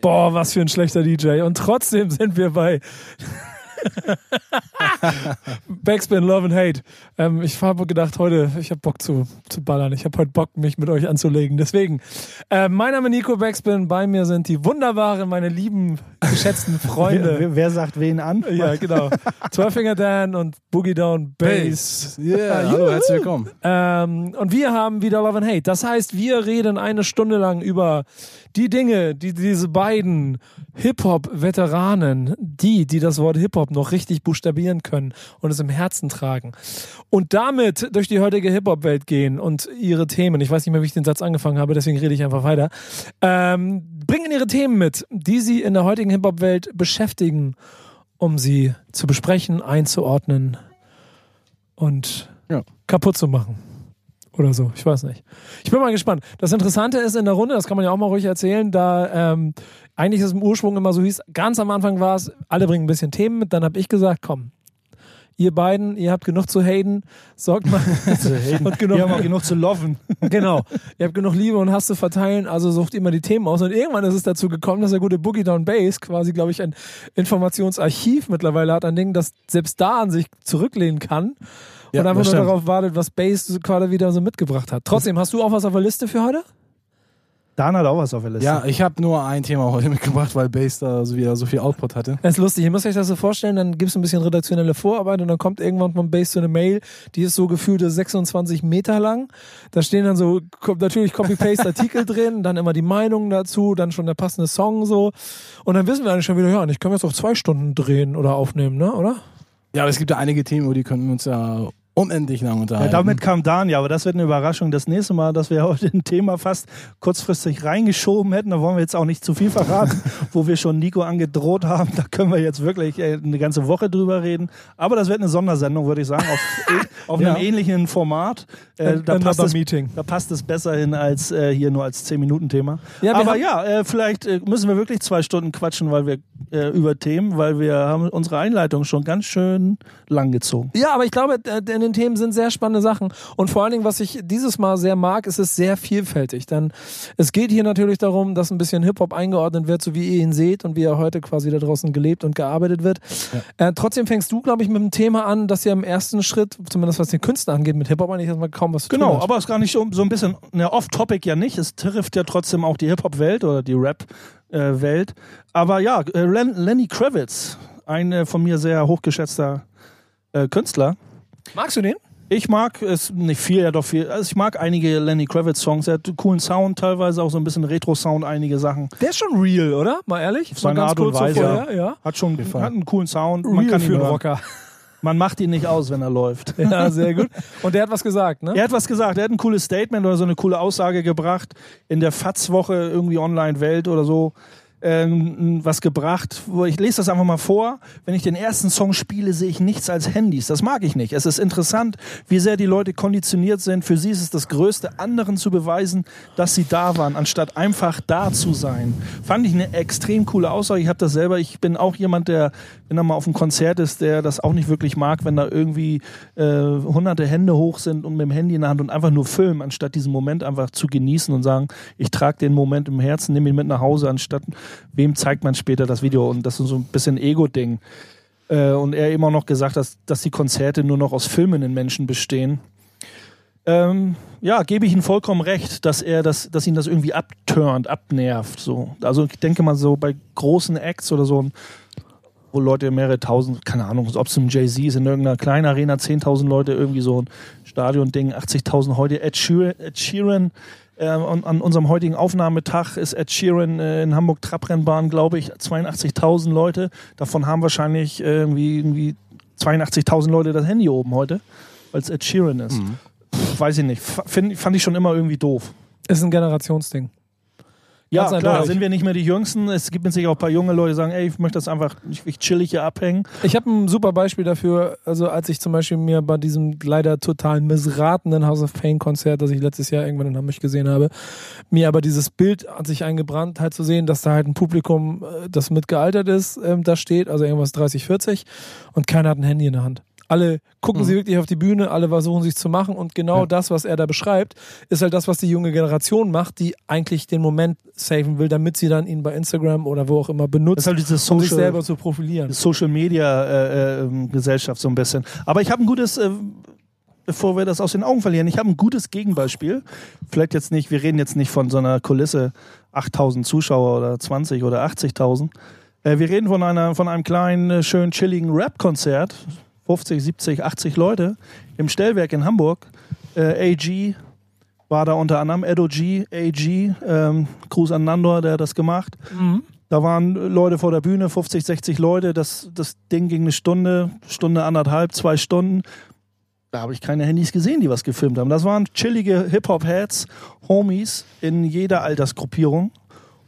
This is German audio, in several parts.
Boah, was für ein schlechter DJ. Und trotzdem sind wir bei Backspin, Love and Hate. Ähm, ich habe gedacht, heute, ich habe Bock zu, zu ballern. Ich habe heute Bock, mich mit euch anzulegen. Deswegen, äh, mein Name ist Nico Backspin. Bei mir sind die wunderbaren, meine lieben, geschätzten Freunde. Wer, wer sagt wen an? ja, genau. Twelfinger Dan und Boogie Down Bass. Yeah, hallo, herzlich willkommen. Ähm, und wir haben wieder Love and Hate. Das heißt, wir reden eine Stunde lang über die Dinge, die diese beiden Hip-Hop-Veteranen, die, die das Wort Hip-Hop noch richtig buchstabieren können und es im Herzen tragen und damit durch die heutige Hip-Hop-Welt gehen und ihre Themen, ich weiß nicht mehr, wie ich den Satz angefangen habe, deswegen rede ich einfach weiter, ähm, bringen ihre Themen mit, die sie in der heutigen Hip-Hop-Welt beschäftigen, um sie zu besprechen, einzuordnen und Ja. kaputt zu machen. Oder so, ich weiß nicht. Ich bin mal gespannt. Das Interessante ist in der Runde, das kann man ja auch mal ruhig erzählen, da ähm, eigentlich ist es im Ursprung immer so hieß, ganz am Anfang war es, alle bringen ein bisschen Themen mit, dann habe ich gesagt, komm, ihr beiden, ihr habt genug zu haten, sorgt mal und genug, haben auch genug zu loven. genau, ihr habt genug Liebe und Hass zu verteilen, also sucht immer die Themen aus und irgendwann ist es dazu gekommen, dass der gute Boogie Down Bass quasi, glaube ich, ein Informationsarchiv mittlerweile hat, an Dingen, das selbst da an sich zurücklehnen kann Ja, und einfach nur darauf wartet, was Bass gerade wieder so mitgebracht hat. Trotzdem, hast du auch was auf der Liste für heute? Dan hat auch was auf der Liste. Ja, ich habe nur ein Thema heute mitgebracht, weil Bass da so wieder so viel Output hatte. Das ist lustig, ihr müsst euch das so vorstellen, dann gibt es ein bisschen redaktionelle Vorarbeit und dann kommt irgendwann von Base so eine Mail, die ist so gefühlte 26 Meter lang. Da stehen dann so kommt natürlich Copy-Paste-Artikel drin, dann immer die Meinungen dazu, dann schon der passende Song so. Und dann wissen wir eigentlich schon wieder, ja, und ich kann jetzt auch zwei Stunden drehen oder aufnehmen, ne? Oder? Ja, aber es gibt ja einige Themen, über die können wir uns ja unendlich lang Ja, unterhalten. damit kam Dan, ja, aber das wird eine Überraschung. Das nächste Mal, dass wir heute ein Thema fast kurzfristig reingeschoben hätten, da wollen wir jetzt auch nicht zu viel verraten, wo wir schon Nico angedroht haben. Da können wir jetzt wirklich äh, eine ganze Woche drüber reden. Aber das wird eine Sondersendung, würde ich sagen, auf, auf einem Ja. ähnlichen Format. Äh, An- da, passt es, da passt es besser hin als äh, hier nur als 10-Minuten-Thema. Ja, aber ja, äh, vielleicht äh, müssen wir wirklich zwei Stunden quatschen, weil wir äh, über Themen, weil wir haben unsere Einleitung schon ganz schön lang gezogen. Ja, aber ich glaube, äh, in den Themen sind sehr spannende Sachen. Und vor allen Dingen, was ich dieses Mal sehr mag, ist es sehr vielfältig. Denn es geht hier natürlich darum, dass ein bisschen Hip-Hop eingeordnet wird, so wie ihr ihn seht und wie er heute quasi da draußen gelebt und gearbeitet wird. Äh, trotzdem fängst du, glaube ich, mit einem Thema an, das ja im ersten Schritt, zumindest was den Künstler angeht, mit Hip-Hop eigentlich erstmal kaum was zu tun Genau, aber es ist gar nicht so, so ein bisschen, ne, off-topic ja nicht. Es trifft ja trotzdem auch die Hip-Hop-Welt oder die Rap-Welt. Aber ja, äh, Len Lenny Kravitz, ein äh, von mir sehr hochgeschätzter äh, Künstler. Magst du den? Ich mag es nicht viel, ja doch viel. Also ich mag einige Lenny Kravitz Songs. Er hat einen coolen Sound, teilweise auch so ein bisschen Retro-Sound, einige Sachen. Der ist schon real, oder? Mal ehrlich? Auf seine Art und Weise. vorher, ja. Hat schon Fall. hat einen coolen Sound. Man Real kann für ihn einen hören. Rocker. Man macht ihn nicht aus, wenn er läuft. Ja, sehr gut. Und der hat was gesagt, ne? Er hat was gesagt, er hat ein cooles Statement oder so eine coole Aussage gebracht in der FATS-Woche, irgendwie Online-Welt oder so. Ähm, was gebracht, ich lese das einfach mal vor. Wenn ich den ersten Song spiele, sehe ich nichts als Handys. Das mag ich nicht. Es ist interessant, wie sehr die Leute konditioniert sind. Für sie ist es das Größte, anderen zu beweisen, dass sie da waren, anstatt einfach da zu sein. Fand ich eine extrem coole Aussage. Ich habe das selber. Ich bin auch jemand, der, wenn er mal auf einem Konzert ist, der das auch nicht wirklich mag, wenn da irgendwie äh, hunderte Hände hoch sind und mit dem Handy in der Hand und einfach nur filmen, anstatt diesen Moment einfach zu genießen und sagen, ich trage den Moment im Herzen, nehme ihn mit nach Hause, anstatt wem zeigt man später das Video. Und das ist so ein bisschen Ego-Ding. Äh, und er eben auch noch gesagt, dass, dass die Konzerte nur noch aus filmenden Menschen bestehen. Ähm, ja, gebe ich ihm vollkommen recht, dass er das, dass ihn das irgendwie abturnt, abnervt. So. Also ich denke mal so bei großen Acts oder so, wo Leute mehrere tausend, keine Ahnung, ob es ein Jay-Z ist, in irgendeiner kleinen Arena, 10.000 Leute, irgendwie so ein Stadion-Ding, 80.000 heute. Ed Sheeran, Ed Sheeran äh, an, an unserem heutigen Aufnahmetag ist Ed Sheeran äh, in Hamburg Trabrennbahn, glaube ich, 82.000 Leute. Davon haben wahrscheinlich äh, irgendwie, irgendwie 82.000 Leute das Handy oben heute, weil es Ed Sheeran ist. Pff, weiß ich nicht. F find, fand ich schon immer irgendwie doof. Ist ein Generationsding. Ja, Ganz klar, sind wir nicht mehr die Jüngsten. Es gibt sich auch ein paar junge Leute, die sagen, ey, ich möchte das einfach, ich, ich chillig hier abhängen. Ich habe ein super Beispiel dafür, also als ich zum Beispiel mir bei diesem leider total missratenen House of Pain Konzert, das ich letztes Jahr irgendwann in Hamburg gesehen habe, mir aber dieses Bild an sich eingebrannt, halt zu sehen, dass da halt ein Publikum, äh, das mitgealtert ist, ähm, da steht, also irgendwas 30, 40 und keiner hat ein Handy in der Hand. Alle gucken Mhm. sie wirklich auf die Bühne, alle versuchen sich zu machen und genau Ja. das, was er da beschreibt, ist halt das, was die junge Generation macht, die eigentlich den Moment saven will, damit sie dann ihn bei Instagram oder wo auch immer benutzt, halt diese um sich Social, selber zu profilieren. Social Media äh, äh, Gesellschaft so ein bisschen. Aber ich habe ein gutes, äh, bevor wir das aus den Augen verlieren, ich habe ein gutes Gegenbeispiel. Vielleicht jetzt nicht, wir reden jetzt nicht von so einer Kulisse 8000 Zuschauer oder 20 oder 80.000. Äh, wir reden von einer, von einem kleinen, äh, schön chilligen Rap-Konzert. 50, 70, 80 Leute im Stellwerk in Hamburg. Äh, AG war da unter anderem, Edo G, AG, ähm, Gruß an Nandor, der hat das gemacht. Mhm. Da waren Leute vor der Bühne, 50, 60 Leute. Das, das Ding ging eine Stunde, Stunde anderthalb, zwei Stunden. Da habe ich keine Handys gesehen, die was gefilmt haben. Das waren chillige Hip-Hop-Heads, Homies in jeder Altersgruppierung.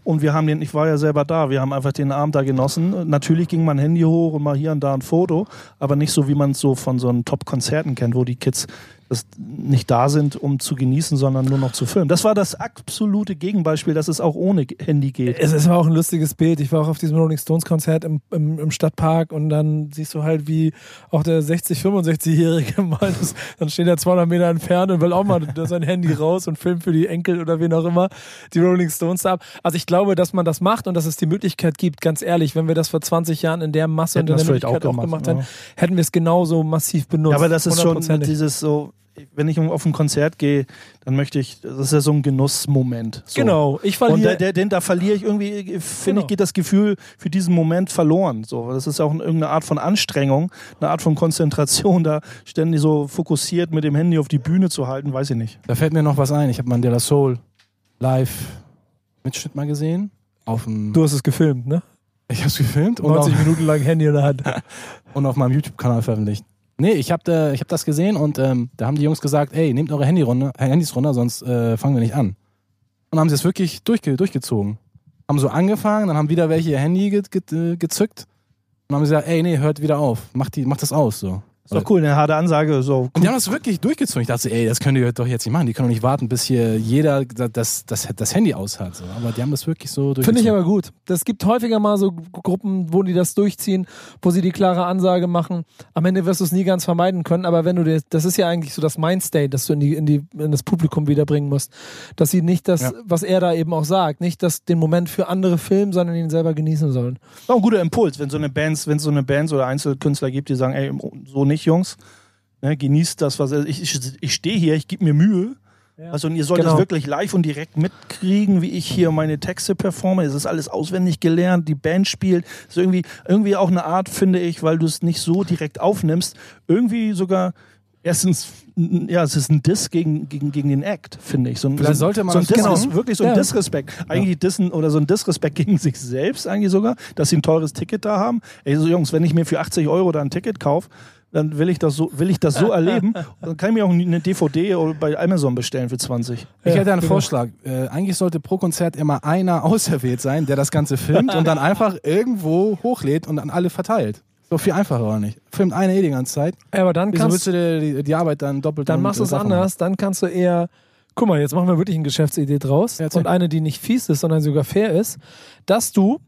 Und wir haben den, ich war ja selber da, wir haben einfach den Abend da genossen. Natürlich ging mein Handy hoch und mal hier und da ein Foto, aber nicht so, wie man es so von so einen Top-Konzerten kennt, wo die Kids das nicht da sind, um zu genießen, sondern nur noch zu filmen. Das war das absolute Gegenbeispiel, dass es auch ohne Handy geht. Es ist auch ein lustiges Bild. Ich war auch auf diesem Rolling Stones Konzert im, im, im Stadtpark und dann siehst du halt, wie auch der 60, 65-Jährige mal, das, dann steht er 200 Meter entfernt und will auch mal sein Handy raus und filmt für die Enkel oder wen auch immer die Rolling Stones ab. Also ich glaube, dass man das macht und dass es die Möglichkeit gibt, ganz ehrlich, wenn wir das vor 20 Jahren in der Masse Hätten und in der es Möglichkeit auch, auch gemacht gemacht, hätten, hätten wir es genauso massiv benutzt. Ja, aber das ist schon dieses so, wenn ich auf ein Konzert gehe, dann möchte ich, das ist ja so ein Genussmoment. So. Genau, ich Und verliere. da, der, den, da verliere ich irgendwie, finde Genau. ich, geht das Gefühl für diesen Moment verloren. So, das ist auch irgendeine Art von Anstrengung, eine Art von Konzentration, da ständig so fokussiert mit dem Handy auf die Bühne zu halten, weiß ich nicht. Da fällt mir noch was ein. Ich habe Mandela Soul live Mitschnitt mal gesehen. Auf dem, du hast es gefilmt, ne? ich habe es gefilmt und auf, 90 Minuten lang Handy in der Hand. und auf meinem YouTube-Kanal veröffentlicht. Nee, ich habe da, hab das gesehen und ähm, da haben die Jungs gesagt, ey, nehmt eure Handy runter, äh, Handys runter, sonst äh, fangen wir nicht an. Und haben sie es wirklich durchge durchgezogen. Haben so angefangen, dann haben wieder welche ihr Handy ge ge gezückt und haben gesagt, ey, nee, hört wieder auf, macht, die, macht das aus. So. Ist doch cool, eine harte Ansage. So. Und die haben das wirklich durchgezogen. Ich dachte, ey, das könnt ihr doch jetzt nicht machen. Die können doch nicht warten, bis hier jeder das, das, das Handy aus hat. So. Aber die haben das wirklich so durchgezogen. Finde ich aber gut. Das gibt häufiger mal so Gruppen, wo die das durchziehen, wo sie die klare Ansage machen. Am Ende wirst du es nie ganz vermeiden können, aber wenn du dir, das ist ja eigentlich so das Mindstate, das du in, die, in, die, in das Publikum wiederbringen musst. Dass sie nicht das, Ja. was er da eben auch sagt, nicht das, den Moment für andere filmen, sondern ihn selber genießen sollen. Auch ein guter Impuls, wenn so eine Bands, wenn es so eine Bands oder Einzelkünstler gibt, die sagen, ey, so nicht, Jungs. Ne, genießt das, was ich, ich, ich stehe hier, ich gebe mir Mühe. Also und ihr sollt Genau. es wirklich live und direkt mitkriegen, wie ich hier meine Texte performe. Es ist alles auswendig gelernt, die Band spielt. Es ist irgendwie, irgendwie auch eine Art, finde ich, weil du es nicht so direkt aufnimmst, irgendwie sogar erstens, ja, es ist ein Diss gegen, gegen, gegen den Act, finde ich. So ein, Vielleicht sollte man so ein das Diss genau. ist wirklich so ein Ja. Disrespekt. Eigentlich Dissen oder so ein Disrespekt gegen sich selbst eigentlich sogar, dass sie ein teures Ticket da haben. Ey, so Jungs, wenn ich mir für 80 Euro da ein Ticket kaufe, dann will ich das so, will ich das so erleben. Dann kann ich mir auch eine DVD oder bei Amazon bestellen für 20. Ich hätte einen genau. Vorschlag. Äh, eigentlich sollte pro Konzert immer einer auserwählt sein, der das Ganze filmt und dann einfach irgendwo hochlädt und an alle verteilt. So viel einfacher oder nicht? Filmt eine eh die ganze Zeit. Ja, aber dann Wieso kannst willst du dir die, die Arbeit dann doppelt dann machst du es anders, dann kannst du eher, guck mal, jetzt machen wir wirklich eine Geschäftsidee draus Ja, und eine, die nicht fies ist, sondern sogar fair ist, dass du,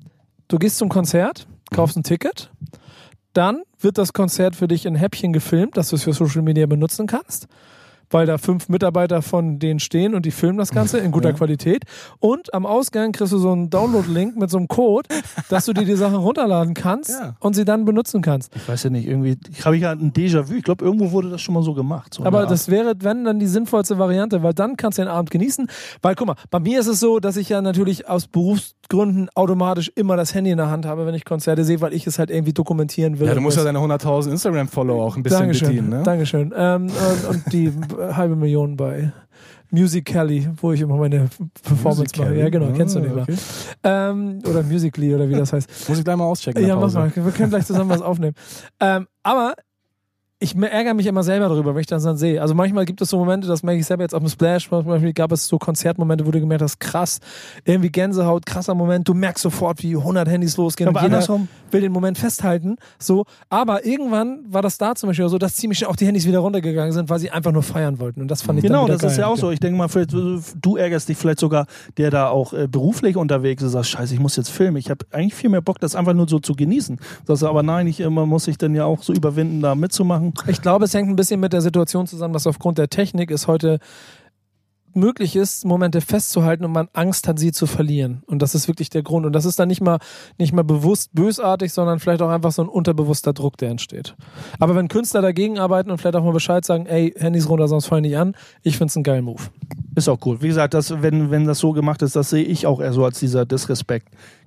du gehst zum Konzert, kaufst ein Ticket, dann wird das Konzert für dich in Häppchen gefilmt, dass du es für Social Media benutzen kannst, weil da fünf Mitarbeiter von denen stehen und die filmen das Ganze in guter Ja. Qualität. Und am Ausgang kriegst du so einen Download-Link mit so einem Code, dass du dir die Sachen runterladen kannst Ja. und sie dann benutzen kannst. Ich weiß ja nicht, irgendwie, ich habe ja ein Déjà-vu. Ich glaube, irgendwo wurde das schon mal so gemacht. So Aber das wäre, wenn, dann die sinnvollste Variante, weil dann kannst du den Abend genießen. Weil, guck mal, bei mir ist es so, dass ich ja natürlich aus Berufsgründen automatisch immer das Handy in der Hand habe, wenn ich Konzerte sehe, weil ich es halt irgendwie dokumentieren will. Ja, du musst ja deine 100.000 Instagram-Follower auch ein bisschen Dankeschön, bedienen, ne? Dankeschön. Ähm, und, und die halbe Million bei Musical.ly, wo ich immer meine Performance mache. Ja, genau, kennst du nicht mal. Okay. Ähm, oder Musically oder wie das heißt. Muss ich gleich mal auschecken. Ja, mach mal. Wir können gleich zusammen was aufnehmen. Ähm, aber ich ärgere mich immer selber darüber, wenn ich das dann sehe. Also manchmal gibt es so Momente, das merke ich selber jetzt auf dem Splash, Beispiel gab es so Konzertmomente, wo du gemerkt hast, krass, irgendwie Gänsehaut, krasser Moment, du merkst sofort, wie 100 Handys losgehen aber und jeder andersrum, will den Moment festhalten, so. Aber irgendwann war das da zum Beispiel so, dass ziemlich schnell auch die Handys wieder runtergegangen sind, weil sie einfach nur feiern wollten und das fand ich Genau, das ist geil. ja auch so. Ich denke mal, vielleicht, du ärgerst dich vielleicht sogar, der da auch äh, beruflich unterwegs ist, sagst, scheiße, ich muss jetzt filmen. Ich habe eigentlich viel mehr Bock, das einfach nur so zu genießen. Sagst du, aber nein, ich, äh, man muss sich dann ja auch so überwinden, da mitzumachen. Ich glaube, es hängt ein bisschen mit der Situation zusammen, dass aufgrund der Technik es heute möglich ist, Momente festzuhalten und man Angst hat, sie zu verlieren. Und das ist wirklich der Grund. Und das ist dann nicht mal, nicht mal bewusst bösartig, sondern vielleicht auch einfach so ein unterbewusster Druck, der entsteht. Aber wenn Künstler dagegen arbeiten und vielleicht auch mal Bescheid sagen, ey, Handys runter, sonst fallen nicht an, ich find's einen geilen Move. Ist auch cool. Wie gesagt, das, wenn, wenn das so gemacht ist, das sehe ich auch eher so als dieser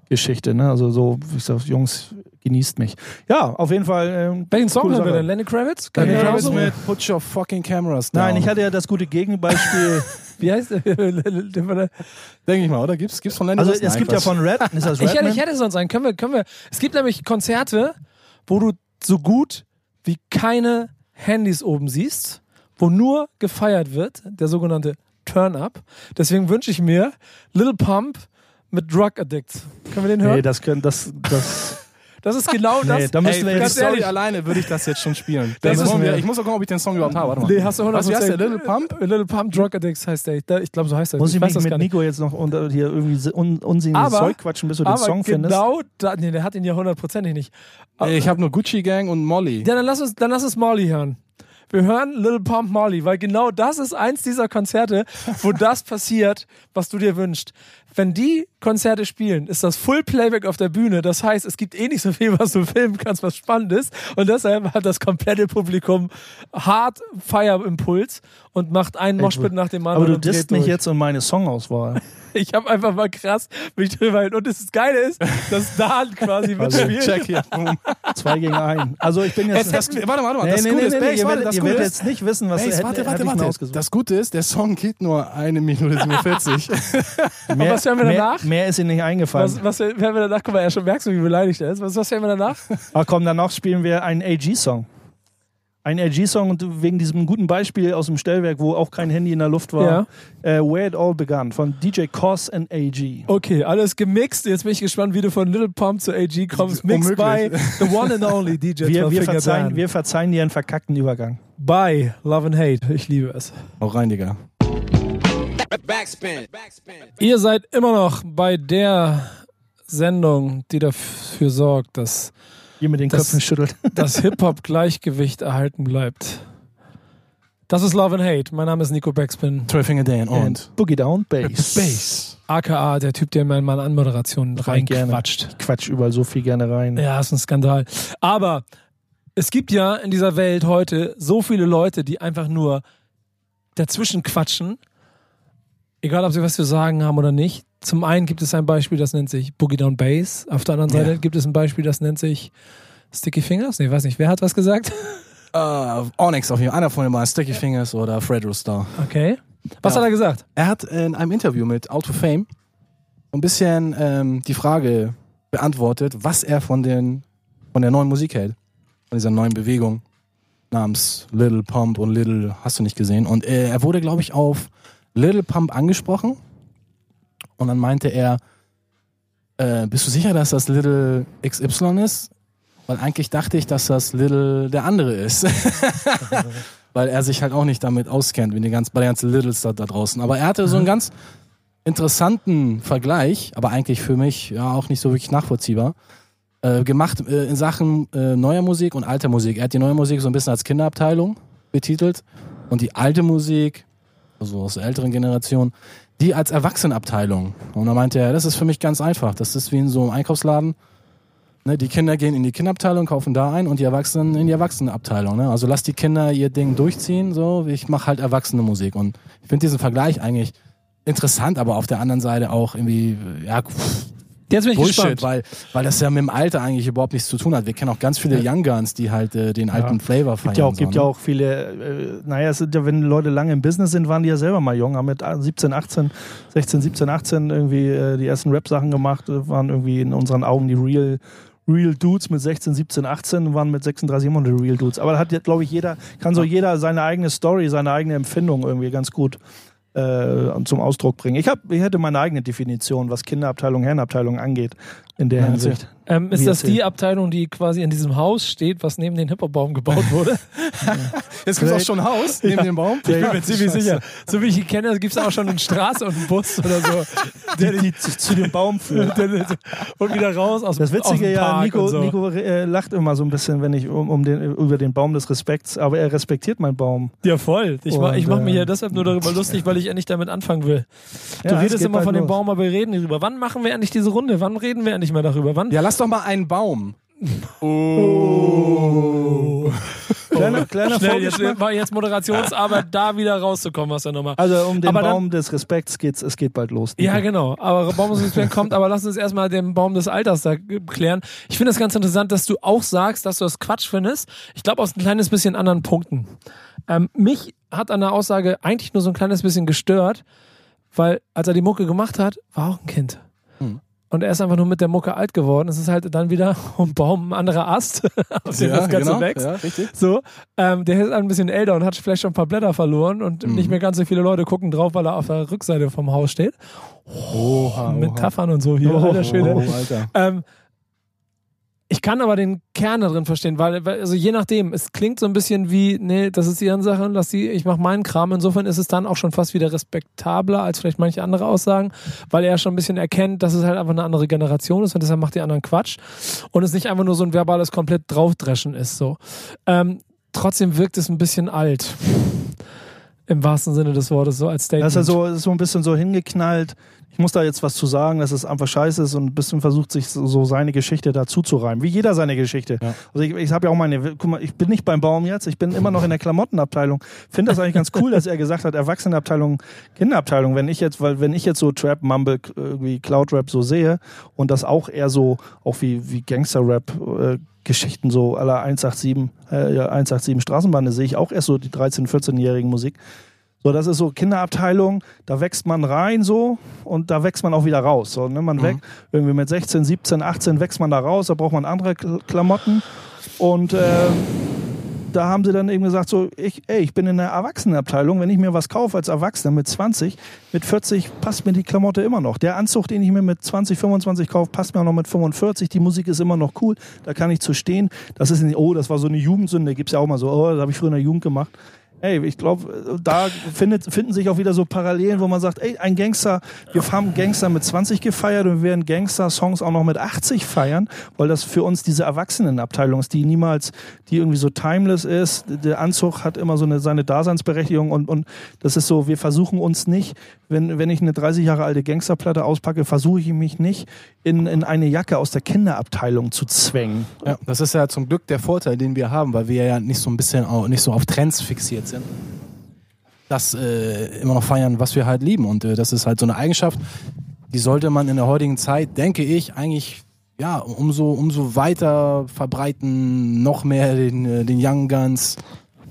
Disrespect-Geschichte. Ne? Also so, wie gesagt, Jungs, genießt mich. Ja, auf jeden Fall. Ähm, Welchen Song haben wir denn? Lenny Kravitz? Lenny Kravitz mit- Put your fucking cameras down. Nein, ich hatte ja das gute Gegenbeispiel. Wie heißt der? Denke ich mal, oder? Gibt's, gibt's von Lenny also es Nein, gibt ja von Red, ist das Ich hätte, ich hätte sonst einen. Können wir, können wir. Es gibt nämlich Konzerte, wo du so gut wie keine Handys oben siehst, wo nur gefeiert wird, der sogenannte Turn-Up. Deswegen wünsche ich mir Little Pump mit Drug Addicts. Können wir den hören? Nee, das können, das, das, das ist genau nee, das. da müssen wir jetzt, Story ehrlich. alleine würde ich das jetzt schon spielen. Das Song, mir- ich muss auch gucken, ob ich den Song überhaupt habe. Warte mal. Nee, hast du 100%. Was, wie heißt der? Little Pump? Little Pump Drug Addicts heißt der. Ich, ich glaube, so heißt der. muss ich, weiß mich das mit gar nicht. Nico jetzt noch unter, hier irgendwie un, unsinniges Aber- Zeug quatschen, bis du den Aber Song findest? genau, da, nee, der hat ihn ja hundertprozentig nicht. Ey, Ich habe nur Gucci Gang und Molly. Ja, dann lass uns, dann lass uns Molly hören. Wir hören Little Pump Molly, weil genau das ist eins dieser Konzerte, wo das passiert, was du dir wünschst. Wenn die Konzerte spielen, ist das Full Playback auf der Bühne. Das heißt, es gibt eh nicht so viel, was du filmen kannst, was spannend ist. Und deshalb hat das komplette Publikum hart Feierimpuls und macht einen Moshpit nach dem anderen. Aber du und dreht disst mich durch. jetzt um meine Songauswahl. Ich habe einfach mal krass mich drüber hin. Und das Geile ist, dass Dan quasi Also, mitspielt. Check hier. Zwei gegen einen. Also ich bin jetzt... Das, warte, warte, warte. nee, das nee, Gute nee, ist, nee, Bass, ihr warte, werdet, ihr ist, jetzt nicht wissen, was Bass, hätte- warte, warte, ich mir warte. ausgesucht. Das Gute ist, der Song geht nur eine Minute 47. Mehr, was hören wir mehr, danach? Mehr ist ihm nicht eingefallen. Was, was werden wir danach? Guck mal, ja, schon merkst du, wie beleidigt er ist. Was, was hören wir danach? Ah, komm, danach spielen wir einen AG-Song. Ein AG-Song und wegen diesem guten Beispiel aus dem Stellwerk, wo auch kein Handy in der Luft war, äh, Where It All Began von DJ Cos and AG. Okay, alles gemixt. Jetzt bin ich gespannt, wie du von Little Pump zu AG kommst. Mixed by the one and only DJ Wir, wir, 12 Finger verzeihen, Dan. wir verzeihen dir einen verkackten Übergang. By Love and Hate. Ich liebe es. Auch rein, Digga. Backspin. Backspin. Ihr seid immer noch bei der Sendung, die dafür sorgt, dass Hier mit den Das- Köpfen schüttelt. das Hip-Hop-Gleichgewicht erhalten bleibt. Das ist Love and Hate. Mein Name ist Nico Backspin, Finger Dan und Boogie Down Bass. Bass. aka der Typ, der mir in meine Anmoderation reinquatscht. Quatsch überall so viel gerne rein. Ja, ist ein Skandal. Aber es gibt ja in dieser Welt heute so viele Leute, die einfach nur dazwischen quatschen. Egal, ob sie was zu sagen haben oder nicht. Zum einen gibt es ein Beispiel, das nennt sich Boogie Down Bass. Auf der anderen Seite Ja. gibt es ein Beispiel, das nennt sich Sticky Fingers. Nee, weiß nicht. Wer hat was gesagt? Äh, Onyx auf jeden Fall. Einer von den beiden, Sticky Fingers oder Fred Star. Okay. Was Ja. hat er gesagt? Er hat in einem Interview mit Auto Fame ein bisschen ähm, die Frage beantwortet, was er von, den, von der neuen Musik hält. Von dieser neuen Bewegung namens Little Pump und Little hast du nicht gesehen. Und äh, er wurde, glaube ich, auf Little Pump angesprochen. Und dann meinte er, äh, bist du sicher, dass das Little XY ist? Weil eigentlich dachte ich, dass das Little der andere ist. Weil er sich halt auch nicht damit auskennt, wie die ganz, bei den ganzen Littles da, da draußen. Aber er hatte so einen ganz interessanten Vergleich, aber eigentlich für mich ja auch nicht so wirklich nachvollziehbar, äh, gemacht äh, in Sachen äh, neuer Musik und alter Musik. Er hat die neue Musik so ein bisschen als Kinderabteilung betitelt und die alte Musik, also aus der älteren Generation, die als Erwachsenenabteilung. Und da meinte er, das ist für mich ganz einfach. Das ist wie in so einem Einkaufsladen. Ne, die Kinder gehen in die Kinderabteilung, kaufen da ein und die Erwachsenen in die Erwachsenenabteilung. Ne? Also lass die Kinder ihr Ding durchziehen, so. Ich mache halt erwachsene Musik. Und ich finde diesen Vergleich eigentlich interessant, aber auf der anderen Seite auch irgendwie, ja, pff, Jetzt bin ich Bullshit, gespannt. weil, weil das ja mit dem Alter eigentlich überhaupt nichts zu tun hat. Wir kennen auch ganz viele Young Guns, die halt äh, den alten Flavor feiern. Gibt ja auch, so, gibt ne? ja auch viele, äh, naja, es sind ja, wenn Leute lange im Business sind, waren die ja selber mal jung, haben mit 17, 18, 16, 17, 18 irgendwie äh, die ersten Rap-Sachen gemacht, äh, waren irgendwie in unseren Augen die Real, Real Dudes mit 16, 17, 18 waren mit 36 immer die Real Dudes. Aber da hat, glaube ich, jeder, kann so jeder seine eigene Story, seine eigene Empfindung irgendwie ganz gut äh, zum Ausdruck bringen. Ich, hab, ich hätte meine eigene Definition, was Kinderabteilung, Herrenabteilung angeht. in der Ja, Hinsicht. Ähm, ist das die Abteilung, die quasi in diesem Haus steht, was neben den Hip-Hop-Baum gebaut wurde? Jetzt gibt es auch schon ein Haus neben dem Baum. Ich bin mir ziemlich sicher. So wie ich ihn kenne, gibt es auch schon eine Straße und einen Bus oder so. Der die zu, zu dem Baum führt. und wieder raus aus Das aus Witzige dem ja, Park Nico, und so. Nico äh, lacht immer so ein bisschen, wenn ich um, um den, über den Baum des Respekts, aber er respektiert meinen Baum. Ja, voll. Ich, mach- ich Und, mache mich äh, ja deshalb nur darüber lustig, weil ich endlich damit anfangen will. Du Ja, es redest immer von dem. Baum, aber wir reden nicht drüber. Wann machen wir endlich diese Runde? Wann reden wir endlich mal darüber? Wann? Ja, lass doch mal einen Baum. Kleiner, kleiner Schnell, jetzt, jetzt Moderationsarbeit, da wieder rauszukommen aus der Nummer. Also um den Aber dann- Baum des Respekts geht's, es geht bald los. Ja, genau. Aber Baummusikband kommt, aber lass uns erstmal den Baum des Alters da klären. Ich finde es ganz interessant, dass du auch sagst, dass du das Quatsch findest. Ich glaube, aus ein kleines bisschen anderen Punkten. Ähm, mich hat an der Aussage eigentlich nur so ein kleines bisschen gestört, weil als er die Mucke gemacht hat, war auch ein Kind. Und er ist einfach nur mit der Mucke alt geworden. Es ist halt dann wieder ein Baum, ein anderer Ast, auf dem das Ganze wächst. Ja. So, ähm, der ist ein bisschen älter und hat vielleicht schon ein paar Blätter verloren und Mhm. nicht mehr ganz so viele Leute gucken drauf, weil er auf der Rückseite vom Haus steht. Oha, Metaphern und so hier, Oh, alter Schwede. Oh. Ähm, ich kann aber den Kern da drin verstehen, weil, also je nachdem, es klingt so ein bisschen wie, nee, das ist deren Sache, lass die, ich mach meinen Kram. Insofern ist es dann auch schon fast wieder respektabler als vielleicht manche andere Aussagen, weil er schon ein bisschen erkennt, dass es halt einfach eine andere Generation ist und deshalb macht die anderen Quatsch und es nicht einfach nur so ein verbales komplett draufdreschen ist. So. Ähm, trotzdem wirkt es ein bisschen alt. Im wahrsten Sinne des Wortes, so als Statement. Das ist so, ist so ein bisschen so hingeknallt. Ich muss da jetzt was zu sagen, dass es einfach scheiße ist und ein bisschen versucht, sich so, seine Geschichte dazu zu reimen. Wie jeder seine Geschichte. Ja. Also ich, ich habe ja auch meine, guck mal, ich bin nicht beim Baum jetzt, ich bin immer noch in der Klamottenabteilung. Finde das eigentlich ganz cool, dass er gesagt hat, Erwachsenenabteilung, Kinderabteilung. Wenn ich jetzt, weil wenn ich jetzt so Trap, Mumble, irgendwie Cloud-Rap so sehe und das auch eher so, auch wie, wie Gangster-Rap, äh, Geschichten so aller 187, äh, ja, 187 Straßenbahn, da sehe ich auch erst so die 13-, 14-jährigen Musik. So, das ist so Kinderabteilung, da wächst man rein so und da wächst man auch wieder raus. So, ne? Man Mhm. wächst irgendwie mit 16, 17, 18 wächst man da raus, da braucht man andere Kl- Klamotten. Und äh, da haben sie dann eben gesagt, so, ich, ey, ich bin in der Erwachsenenabteilung, wenn ich mir was kaufe als Erwachsener mit 20, mit 40 passt mir die Klamotte immer noch. Der Anzug, den ich mir mit 20, 25 kaufe, passt mir auch noch mit 45. Die Musik ist immer noch cool, da kann ich zu stehen. Das ist nicht, oh, das war so eine Jugendsünde, gibt's ja auch mal so, oh, das habe ich früher in der Jugend gemacht. Ey, ich glaube, da findet, finden sich auch wieder so Parallelen, wo man sagt, ey, ein Gangster, wir haben Gangster mit 20 gefeiert und wir werden Gangster-Songs auch noch mit 80 feiern, weil das für uns diese Erwachsenenabteilung ist, die niemals, die irgendwie so timeless ist. Der Anzug hat immer so eine, seine Daseinsberechtigung und, und das ist so, wir versuchen uns nicht, wenn, wenn ich eine 30 Jahre alte Gangsterplatte auspacke, versuche ich mich nicht in, in eine Jacke aus der Kinderabteilung zu zwängen. Ja, das ist ja zum Glück der Vorteil, den wir haben, weil wir ja nicht so ein bisschen auch, nicht so auf Trends fixiert sind. Das äh, immer noch feiern, was wir halt lieben. Und äh, das ist halt so eine Eigenschaft, die sollte man in der heutigen Zeit, denke ich, eigentlich ja, umso, umso weiter verbreiten, noch mehr den, äh, den Young Guns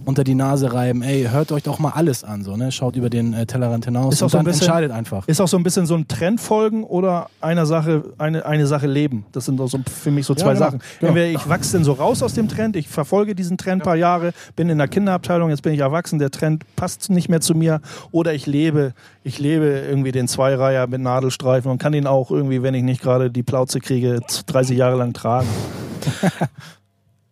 unter die Nase reiben. Ey, hört euch doch mal alles an, so, ne? Schaut über den äh, Tellerrand hinaus Ist und so ein dann bisschen- entscheidet einfach. Ist auch so ein bisschen so ein Trend folgen oder einer Sache, eine, eine Sache leben. Das sind so für mich so zwei genau, Sachen. genau. Entweder ich wachse denn so raus aus dem Trend, ich verfolge diesen Trend ein paar Jahre, bin in der Kinderabteilung, jetzt bin ich erwachsen, der Trend passt nicht mehr zu mir. Oder ich lebe, ich lebe irgendwie den Zweireiher mit Nadelstreifen und kann ihn auch irgendwie, wenn ich nicht gerade die Plauze kriege, 30 Jahre lang tragen.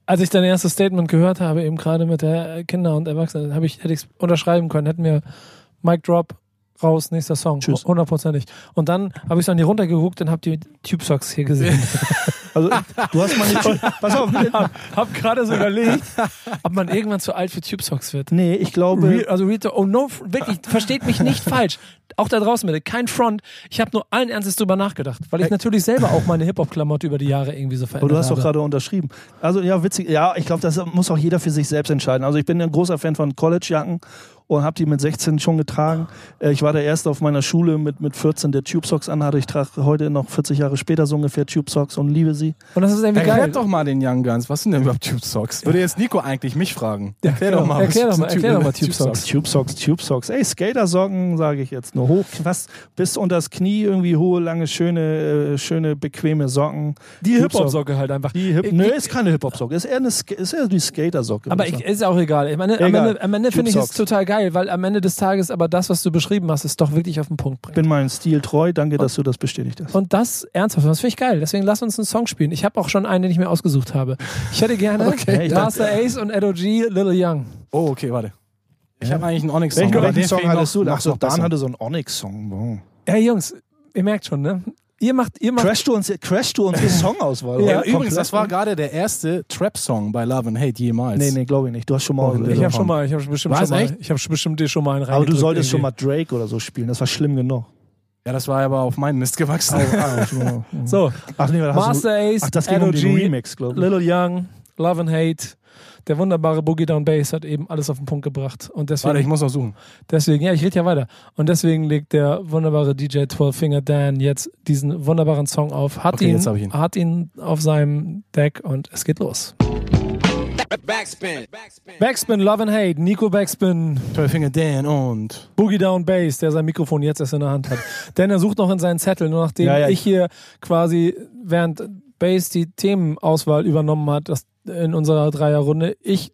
Als ich dein erstes Statement gehört habe, eben gerade mit der Kinder und Erwachsenen, habe ich, hätte ich es unterschreiben können, hätten wir Mic Drop raus, nächster Song. Tschüss. Hundertprozentig. Und dann habe ich so an die runtergeguckt und habe die Tube Socks hier gesehen. Also du hast mal nicht. Pass auf, hab, hab gerade so überlegt, ob man irgendwann zu alt für Tube Socks wird. nee, ich glaube. Real, also Real oh no, wirklich, versteht mich nicht falsch. Auch da draußen bitte, kein Front. Ich habe nur allen Ernstes drüber nachgedacht, weil ich natürlich selber auch meine Hip-Hop-Klamotte über die Jahre irgendwie so verändert Aber du hast doch habe. gerade unterschrieben. Also ja, witzig. Ja, ich glaube, das muss auch jeder für sich selbst entscheiden. Also ich bin ein großer Fan von College-Jacken und habe die mit 16 schon getragen. Äh, Ich war der Erste auf meiner Schule mit, mit 14, der Tube Socks anhatte. Ich trage heute noch 40 Jahre später so ungefähr Tube Socks und liebe sie. Und das ist irgendwie geil. Erklärt doch mal den Young Guns, was sind denn überhaupt Tube Socks? Würde jetzt Nico eigentlich mich fragen. Erklär doch mal, Erklär was doch mal, erklär doch mal Tube Tube Socks. Tube Socks, Tube Socks. Ey, Skatersocken sage ich jetzt Nur hoch, fast bis unter das Knie, irgendwie hohe, lange, schöne, äh, schöne, bequeme Socken. Die Hip-Hop- Hip-Hop-Socke halt einfach. Die Hip Ich- Nö, ist keine Hip-Hop-Socke. Ist eher, eine, Sk- ist eher die Skater-Socke. Aber ich, ist auch egal. Ich meine, am Egal. Ende, am Ende finde ich es total geil, weil am Ende des Tages aber das, was du beschrieben hast, ist doch wirklich auf den Punkt bringt. bin meinem Stil treu. Danke, dass du das bestätigt hast. Und das ernsthaft, das finde ich geil. Deswegen lass uns einen Song spielen. Ich habe auch schon einen, den ich mir ausgesucht habe. Ich hätte gerne Okay. Master Ace und Edo G, Little Young. Oh, okay, warte. Ich habe eigentlich einen Onyx-Song. Welchen, welchen Song hattest du? noch- Ach so, noch Dan hatte so einen Onyx-Song. Wow. Ey Jungs, ihr merkt schon, ne? Ihr macht, ihr macht. Crash du uns, crash du unsere Songauswahl? Ja, Ja, oder? übrigens, das war gerade der erste Trap-Song bei Love and Hate jemals. Nee, nee, glaube ich nicht. Du hast schon mal. Little Ich habe schon mal, ich habe bestimmt Was, schon mal, echt? ich habe bestimmt dir schon mal einen aber du solltest schon irgendwie. mal Drake oder so spielen. Das war schlimm genug. Ja, das war aber auf meinen Mist gewachsen. So, Ach nee, Master du, Ace, ach, das ging Edo um den Remix, glaube ich. Little Young, Love and Hate. Der wunderbare Boogie Down Bass hat eben alles auf den Punkt gebracht. Und deswegen, Warte, ich muss noch suchen. deswegen, ja, ich rede ja weiter. Und deswegen legt der wunderbare DJ 12 Finger Dan jetzt diesen wunderbaren Song auf. Hat, Okay, ihn, jetzt hab ich ihn. hat ihn auf seinem Deck und es geht los. Backspin. Backspin, Love and Hate, Nico Backspin, Finger Dan und. Boogie Down Bass, der sein Mikrofon jetzt erst in der Hand hat. Denn er sucht noch in seinen Zettel, nur nachdem Ja, ja, ich hier quasi, während Bass die Themenauswahl übernommen hat, das in unserer Dreierrunde, ich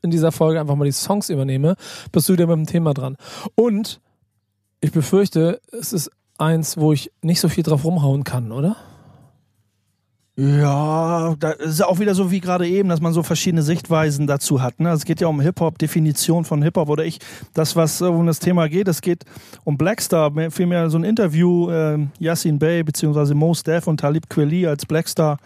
in dieser Folge einfach mal die Songs übernehme, bist du wieder mit dem Thema dran. Und ich befürchte, es ist eins, wo ich nicht so viel drauf rumhauen kann, oder? Ja, da ist auch wieder so wie gerade eben, dass man so verschiedene Sichtweisen dazu hat. Ne? Es geht ja um Hip-Hop, Definition von Hip-Hop oder ich, das, was äh, um das Thema geht, es geht um Blackstar, mehr- vielmehr so ein Interview, äh, Yassin Bey beziehungsweise Mos Def und Talib Kweli als Blackstar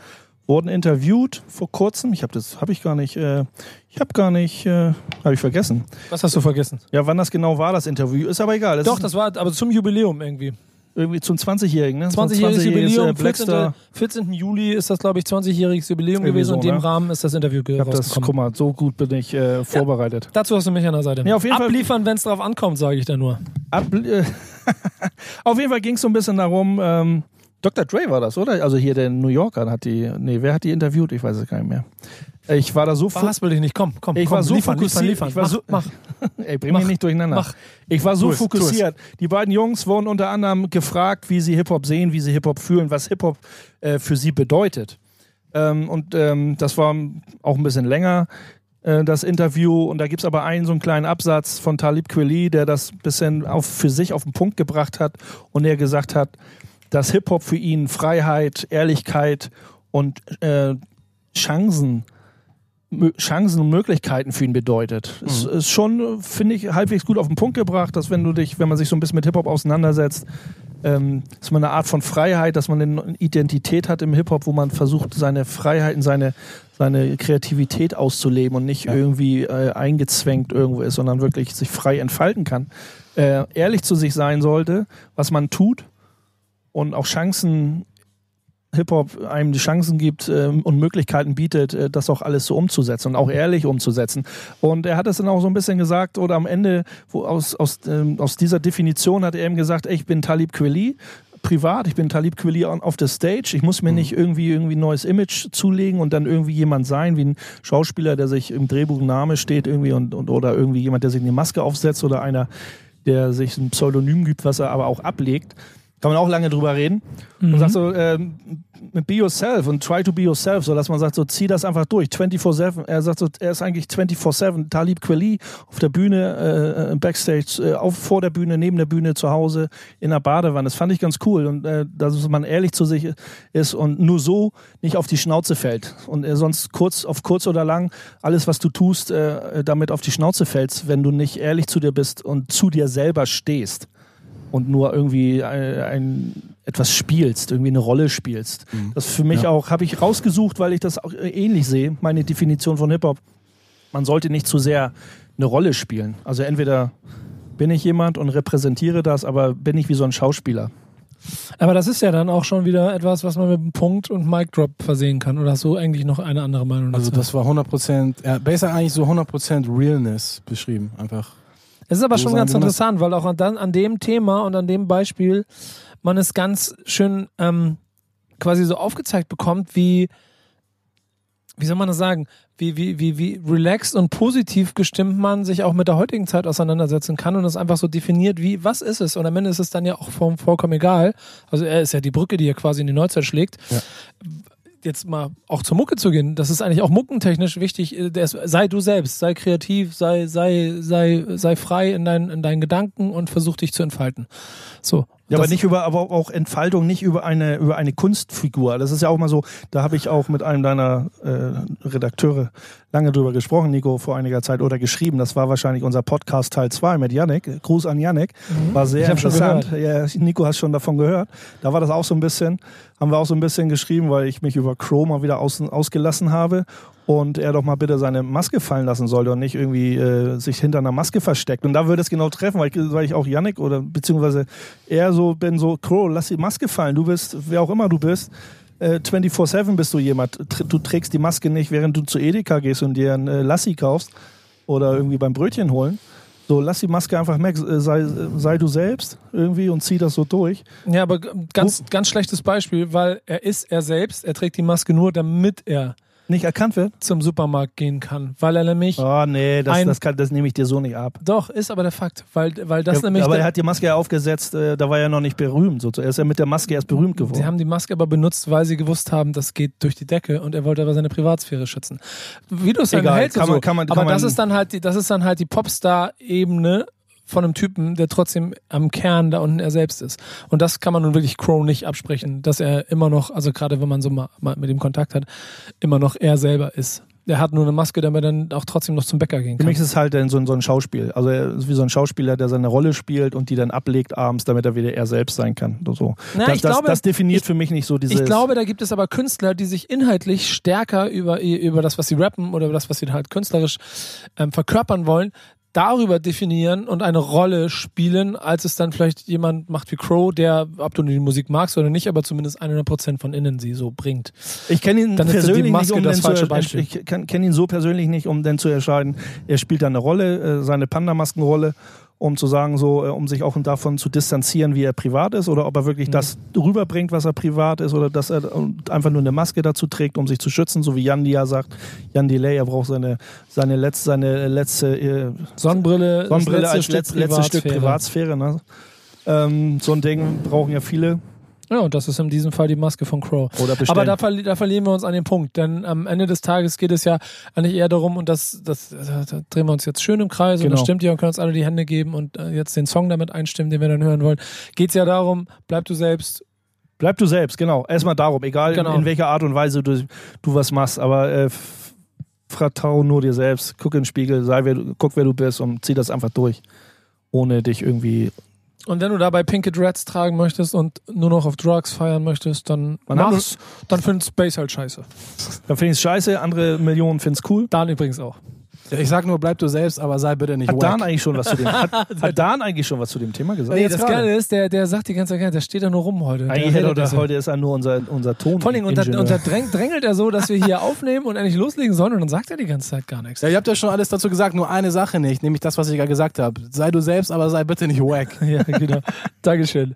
wurden interviewt vor kurzem. Ich habe das, habe ich gar nicht, äh, ich habe gar nicht, äh, habe ich vergessen. Was hast du vergessen? Ja, wann das genau war, das Interview, ist aber egal. Das Doch, das war aber zum Jubiläum irgendwie. Irgendwie zum 20-Jährigen, ne? 20-jähriges Jubiläum, äh, Blackstar. 14. 14. Juli ist das, glaube ich, 20-jähriges Jubiläum Irgendwie gewesen und so, in dem ne? Rahmen ist das Interview Ich hab das, guck mal, so gut bin ich äh, vorbereitet. Dazu hast du mich an der Seite. Ja, auf jeden Fall- Abliefern, wenn es drauf ankommt, sage ich da nur. Ab, äh, auf jeden Fall ging es so ein bisschen darum, ähm, Dr. Dre war das, oder? Also hier der New Yorker hat die, nee, wer hat die interviewt? Ich weiß es gar nicht mehr. Ich war da so, Verhaspel dich nicht, komm, komm, ich komm, war so liefern, fokussiert, liefern, ich war liefern. so, mach, mach. ey, bring mach, mich nicht durcheinander. mach. Ich war so Tu es, tu es. fokussiert. Die beiden Jungs wurden unter anderem gefragt, wie sie Hip-Hop sehen, wie sie Hip-Hop fühlen, was Hip-Hop äh, für sie bedeutet. Ähm, und ähm, das war auch ein bisschen länger, äh, das Interview. Und da gibt's aber einen so einen kleinen Absatz von Talib Kweli, der das ein bisschen auf, für sich auf den Punkt gebracht hat und der gesagt hat, dass Hip-Hop für ihn Freiheit, Ehrlichkeit und äh, Chancen Chancen und Möglichkeiten für ihn bedeutet. Es ist schon, finde ich, halbwegs gut auf den Punkt gebracht, dass wenn du dich, wenn man sich so ein bisschen mit Hip-Hop auseinandersetzt, ähm, dass man eine Art von Freiheit, dass man eine Identität hat im Hip-Hop, wo man versucht, seine Freiheiten, seine, seine Kreativität auszuleben und nicht irgendwie äh, eingezwängt irgendwo ist, sondern wirklich sich frei entfalten kann. Äh, ehrlich zu sich sein sollte, was man tut und auch Chancen Hip-Hop einem die Chancen gibt ähm, und Möglichkeiten bietet, äh, das auch alles so umzusetzen und auch ehrlich umzusetzen. Und er hat es dann auch so ein bisschen gesagt, oder am Ende, wo aus, aus, ähm, aus dieser Definition hat er eben gesagt, ich bin Talib Kweli, privat, ich bin Talib Kweli auf der Stage, ich muss mir nicht irgendwie irgendwie ein neues Image zulegen und dann irgendwie jemand sein, wie ein Schauspieler, der sich im Drehbuch Name steht irgendwie und, und oder irgendwie jemand, der sich eine Maske aufsetzt oder einer, der sich ein Pseudonym gibt, was er aber auch ablegt. Kann man auch lange drüber reden. Und sagt so, ähm, be yourself und try to be yourself, so dass man sagt, so zieh das einfach durch, 24-7. Er sagt so, er ist eigentlich 24-7, Talib Kweli auf der Bühne, äh, Backstage, äh, auf, vor der Bühne, neben der Bühne, zu Hause, in der Badewanne. Das fand ich ganz cool und äh, dass man ehrlich zu sich ist und nur so nicht auf die Schnauze fällt. Und äh, sonst kurz, auf kurz oder lang, alles, was du tust, äh, damit auf die Schnauze fällst, wenn du nicht ehrlich zu dir bist und zu dir selber stehst und nur irgendwie ein, ein, etwas spielst, irgendwie eine Rolle spielst. Das für mich auch, habe ich rausgesucht, weil ich das auch äh, ähnlich sehe, meine Definition von Hip-Hop. Man sollte nicht zu sehr eine Rolle spielen. Also entweder bin ich jemand und repräsentiere das, aber bin ich wie so ein Schauspieler. Aber das ist ja dann auch schon wieder etwas, was man mit einem Punkt und Mic Drop versehen kann. Oder hast du eigentlich noch eine andere Meinung dazu? Also das war 100%, ja, besser eigentlich so 100% Realness beschrieben, einfach. Es ist aber So schon ganz interessant, weil auch an, an dem Thema und an dem Beispiel man es ganz schön ähm, quasi so aufgezeigt bekommt, wie, wie soll man das sagen, wie, wie, wie, wie relaxed und positiv gestimmt man sich auch mit der heutigen Zeit auseinandersetzen kann und es einfach so definiert, wie, was ist es? Und am Ende ist es dann ja auch voll, vollkommen egal. Also er ist ja die Brücke, die er quasi in die Neuzeit schlägt. Ja. Jetzt mal auch zur Mucke zu gehen, das ist eigentlich auch muckentechnisch wichtig. äh, sei du selbst, sei kreativ, sei, sei, sei, sei frei in, deinen in deinen Gedanken und versuch dich zu entfalten. So. Ja, aber nicht über, aber auch Entfaltung, nicht über eine, über eine Kunstfigur. Das ist ja auch mal so, da habe ich auch mit einem deiner äh, Redakteure lange drüber gesprochen, Nico, vor einiger Zeit oder geschrieben. Das war wahrscheinlich unser Podcast Teil 2 mit Yannick. Gruß an Yannick. War sehr Mhm. Hab schon interessant. Ja, Nico hast schon davon gehört. Da war das auch so ein bisschen, haben wir auch so ein bisschen geschrieben, weil ich mich über Crow mal wieder aus, ausgelassen habe und er doch mal bitte seine Maske fallen lassen sollte und nicht irgendwie äh, sich hinter einer Maske versteckt. Und da würde es genau treffen, weil ich, weil ich auch Yannick oder beziehungsweise eher so bin, so, Crow, lass die Maske fallen. Du bist, wer auch immer du bist, äh, 24-7 bist du jemand. Du trägst die Maske nicht, während du zu Edeka gehst und dir ein äh, Lassi kaufst oder irgendwie beim Brötchen holen. So, lass die Maske einfach weg, äh, sei, sei du selbst irgendwie und zieh das so durch. Ja, aber ganz, ganz schlechtes Beispiel, weil er ist er selbst, er trägt die Maske nur, damit er Nicht erkannt wird? zum Supermarkt gehen kann. Weil er nämlich. Oh nee, das, Ein- das, kann, das nehme ich dir so nicht ab. Doch, ist aber der Fakt. Weil, weil das Ja, nämlich. aber der- er hat die Maske ja aufgesetzt, äh, da war er noch nicht berühmt. So. Er ist ja mit der Maske erst berühmt Sie geworden. haben die Maske aber benutzt, weil sie gewusst haben, das geht durch die Decke und er wollte aber seine Privatsphäre schützen. Wie du es dann hältst, kann man- so. kann man- aber das man- ist dann halt die, das ist dann halt die Popstar-Ebene von einem Typen, der trotzdem am Kern da unten er selbst ist. Und das kann man nun wirklich Crow nicht absprechen, dass er immer noch, also gerade wenn man so mal, mal mit ihm Kontakt hat, immer noch er selber ist. Der hat nur eine Maske, damit er dann auch trotzdem noch zum Bäcker gehen Für kann. mich ist es halt dann so, ein- so ein Schauspiel. Also er ist wie so ein Schauspieler, der seine Rolle spielt und die dann ablegt abends, damit er wieder er selbst sein kann. So. Na, das, ich das, glaube- das definiert ich- für mich nicht so dieses. Ich glaube, da gibt es aber Künstler, die sich inhaltlich stärker über, über das, was sie rappen oder über das, was sie halt künstlerisch ähm, verkörpern wollen, darüber definieren und eine Rolle spielen, als es dann vielleicht jemand macht wie Crow, der, ob du die Musik magst oder nicht, aber zumindest 100% von innen sie so bringt. Ich kenne ihn Dann ist die persönlich Maske nicht, um das denn falsche Beispiel. ich kenne ihn so persönlich nicht, um dann zu entscheiden, er spielt da eine Rolle, äh, seine Panda-Maskenrolle, um zu sagen, so, äh, um sich auch davon zu distanzieren, wie er privat ist, oder ob er wirklich Mhm. das rüberbringt, was er privat ist, oder dass er einfach nur eine Maske dazu trägt, um sich zu schützen, so wie Jan ja sagt, Jan Delay, er braucht seine, seine letzte, seine letzte äh, Sonnenbrille, Sonnenbrille das als letzt, letztes Stück Privatsphäre. Privatsphäre. Ne? Ähm, so ein Ding brauchen ja viele. Ja, und das ist in diesem Fall die Maske von Crow. Oder bestellen. Aber da, verli da verlieren wir uns an dem Punkt, denn am Ende des Tages geht es ja eigentlich eher darum, und das, das da, drehen wir uns jetzt schön im Kreis und Genau. das stimmt ja und können uns alle die Hände geben und äh, jetzt den Song damit einstimmen, den wir dann hören wollen. Geht es ja darum, bleib du selbst. Bleib du selbst, genau. Erstmal darum, egal Genau. in, in welcher Art und Weise du, du was machst, aber äh, vertrau nur dir selbst, guck in den Spiegel, sei wer du, guck wer du bist und zieh das einfach durch. Ohne dich irgendwie. Und wenn du dabei Pinke Dreads tragen möchtest und nur noch auf Drugs feiern möchtest, dann Man mach's, dann findest Bass halt scheiße. Dann finde ich es scheiße, andere Millionen finden es cool. Dan übrigens auch. Ja, ich sag nur, bleib du selbst, aber sei bitte nicht Hat Dan wack. eigentlich schon was zu dem, hat, hat Dan eigentlich schon was zu dem Thema gesagt? Nee, jetzt das gerade. Geile ist, der, der sagt die ganze Zeit, der steht da nur rum heute. Eigentlich hätte er, so. heute ist er nur unser, unser Ton. Vor allem unter, unter dräng, drängelt er so, dass wir hier aufnehmen und endlich loslegen sollen und dann sagt er die ganze Zeit gar nichts. Ja, ihr habt ja schon alles dazu gesagt, nur eine Sache nicht, nämlich das, was ich gerade gesagt habe. Sei du selbst, aber sei bitte nicht wack. Ja, genau. Dankeschön.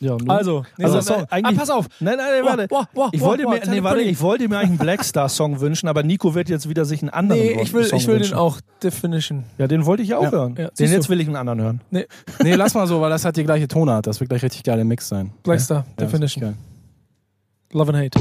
Ja, nun. Also, Also, nächster Song. eigentlich- ah, pass auf. Nein, nein, nein, warte. Boah, boah, Ich wollte, boah, mir, nee, warte, ich wollte mir eigentlich einen Blackstar-Song wünschen, aber Nico wird jetzt wieder sich einen anderen Nee, ich will, Song ich will den wünschen. auch Definition. Ja, den wollte ich ja auch Ja, hören. ja, den jetzt du. will ich einen anderen hören. Nee, Nee, lass mal so, weil das hat die gleiche Tonart. Das wird gleich richtig geil im Mix sein. Blackstar, Ja, Definition. geil. Love and Hate.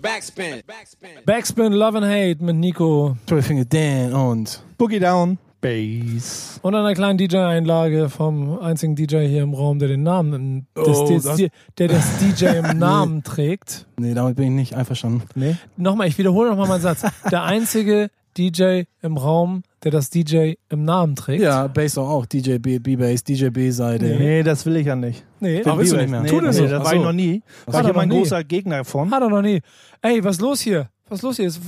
Backspin. Backspin. Backspin, Love and Hate mit Nico. Twelve Finger Dan und Boogie Down, Bass. Und einer kleinen DJ-Einlage vom einzigen DJ hier im Raum, der den Namen, des, Oh, des, das- der das DJ im Namen trägt. Nee, damit bin ich nicht einverstanden. Nee? Nochmal, ich wiederhole nochmal meinen Satz. Der einzige DJ im Raum, der das DJ im Namen trägt. Ja, Bass auch, auch. DJ B, B-Bass, DJ B-Seite. Nee, das will ich ja nicht. Nee, Ach, willst du nicht mehr? Nee, Tu das nee, nicht. das war so. ich noch nie. War so. ich immer ein großer Gegner von. Hat er noch nie. Ey, was ist los hier? Was ist los hier? Ist-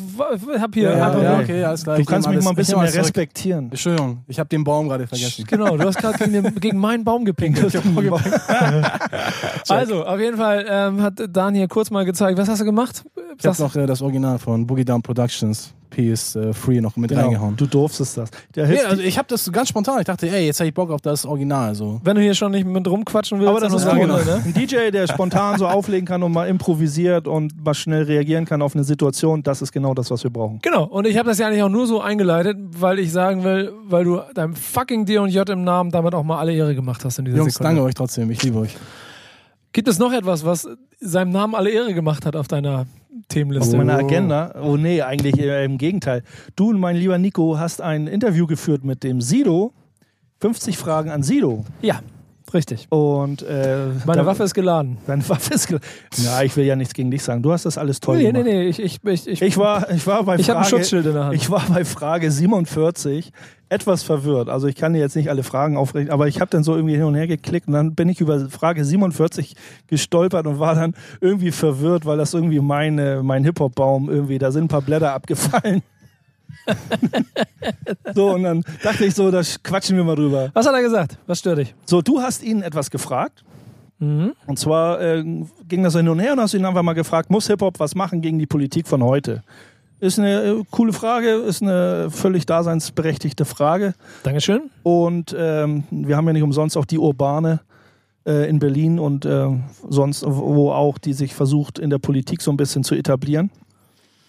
Ich hab hier. Ja, ja, okay, alles klar. Du kannst mich alles- mal ein bisschen mehr respektieren. Entschuldigung, ich habe den Baum gerade vergessen. Genau, du hast gerade gegen, gegen meinen Baum gepinkelt. also, auf jeden Fall ähm, hat Dan hier kurz mal gezeigt. Was hast du gemacht? Ich habe noch äh, das Original von Boogie Down Productions. PS3 noch mit Genau, reingehauen. du durftest das. Der Nee, also ich habe das ganz spontan. Ich dachte, ey, jetzt habe ich Bock auf das Original. So. Wenn du hier schon nicht mit rumquatschen willst, aber das dann ist runter, ne? Ein DJ, der spontan so auflegen kann und mal improvisiert und mal schnell reagieren kann auf eine Situation, das ist genau das, was wir brauchen. Genau, und ich habe das ja eigentlich auch nur so eingeleitet, weil ich sagen will, weil du deinem fucking D und J im Namen damit auch mal alle Ehre gemacht hast in dieser Jungs, Sekunde. danke euch trotzdem. Ich liebe euch. Gibt es noch etwas, was seinem Namen alle Ehre gemacht hat auf deiner Auf Themenliste? meiner Agenda. Oh nee, eigentlich im Gegenteil. Du und mein lieber Nico hast ein Interview geführt mit dem Sido. 50 Fragen an Sido. ja, richtig. Und äh, Meine da- Waffe ist geladen. Deine Waffe ist. ge- Ja, ich will ja nichts gegen dich sagen. Du hast das alles toll Nee, nee, gemacht. nee, ich, ich, ich, ich, war, ich war bei ich habe ein Frage, Schutzschild in der Hand. ich war bei Frage 47 etwas verwirrt. Also ich kann dir jetzt nicht alle Fragen aufrechnen, aber ich habe dann so irgendwie hin und her geklickt und dann bin ich über Frage 47 gestolpert und war dann irgendwie verwirrt, weil das irgendwie meine, mein Hip-Hop-Baum irgendwie, da sind ein paar Blätter abgefallen. so, und dann dachte ich so, da quatschen wir mal drüber. Was hat er gesagt? Was stört dich? So, du hast ihn etwas gefragt. Mhm. Und zwar äh, ging das hin und her und hast ihn einfach mal gefragt, muss Hip-Hop was machen gegen die Politik von heute? Ist eine äh, coole Frage, ist eine völlig daseinsberechtigte Frage. Dankeschön. Und ähm, wir haben ja nicht umsonst auch die Urbane äh, in Berlin und äh, sonst, wo auch die sich versucht, in der Politik so ein bisschen zu etablieren.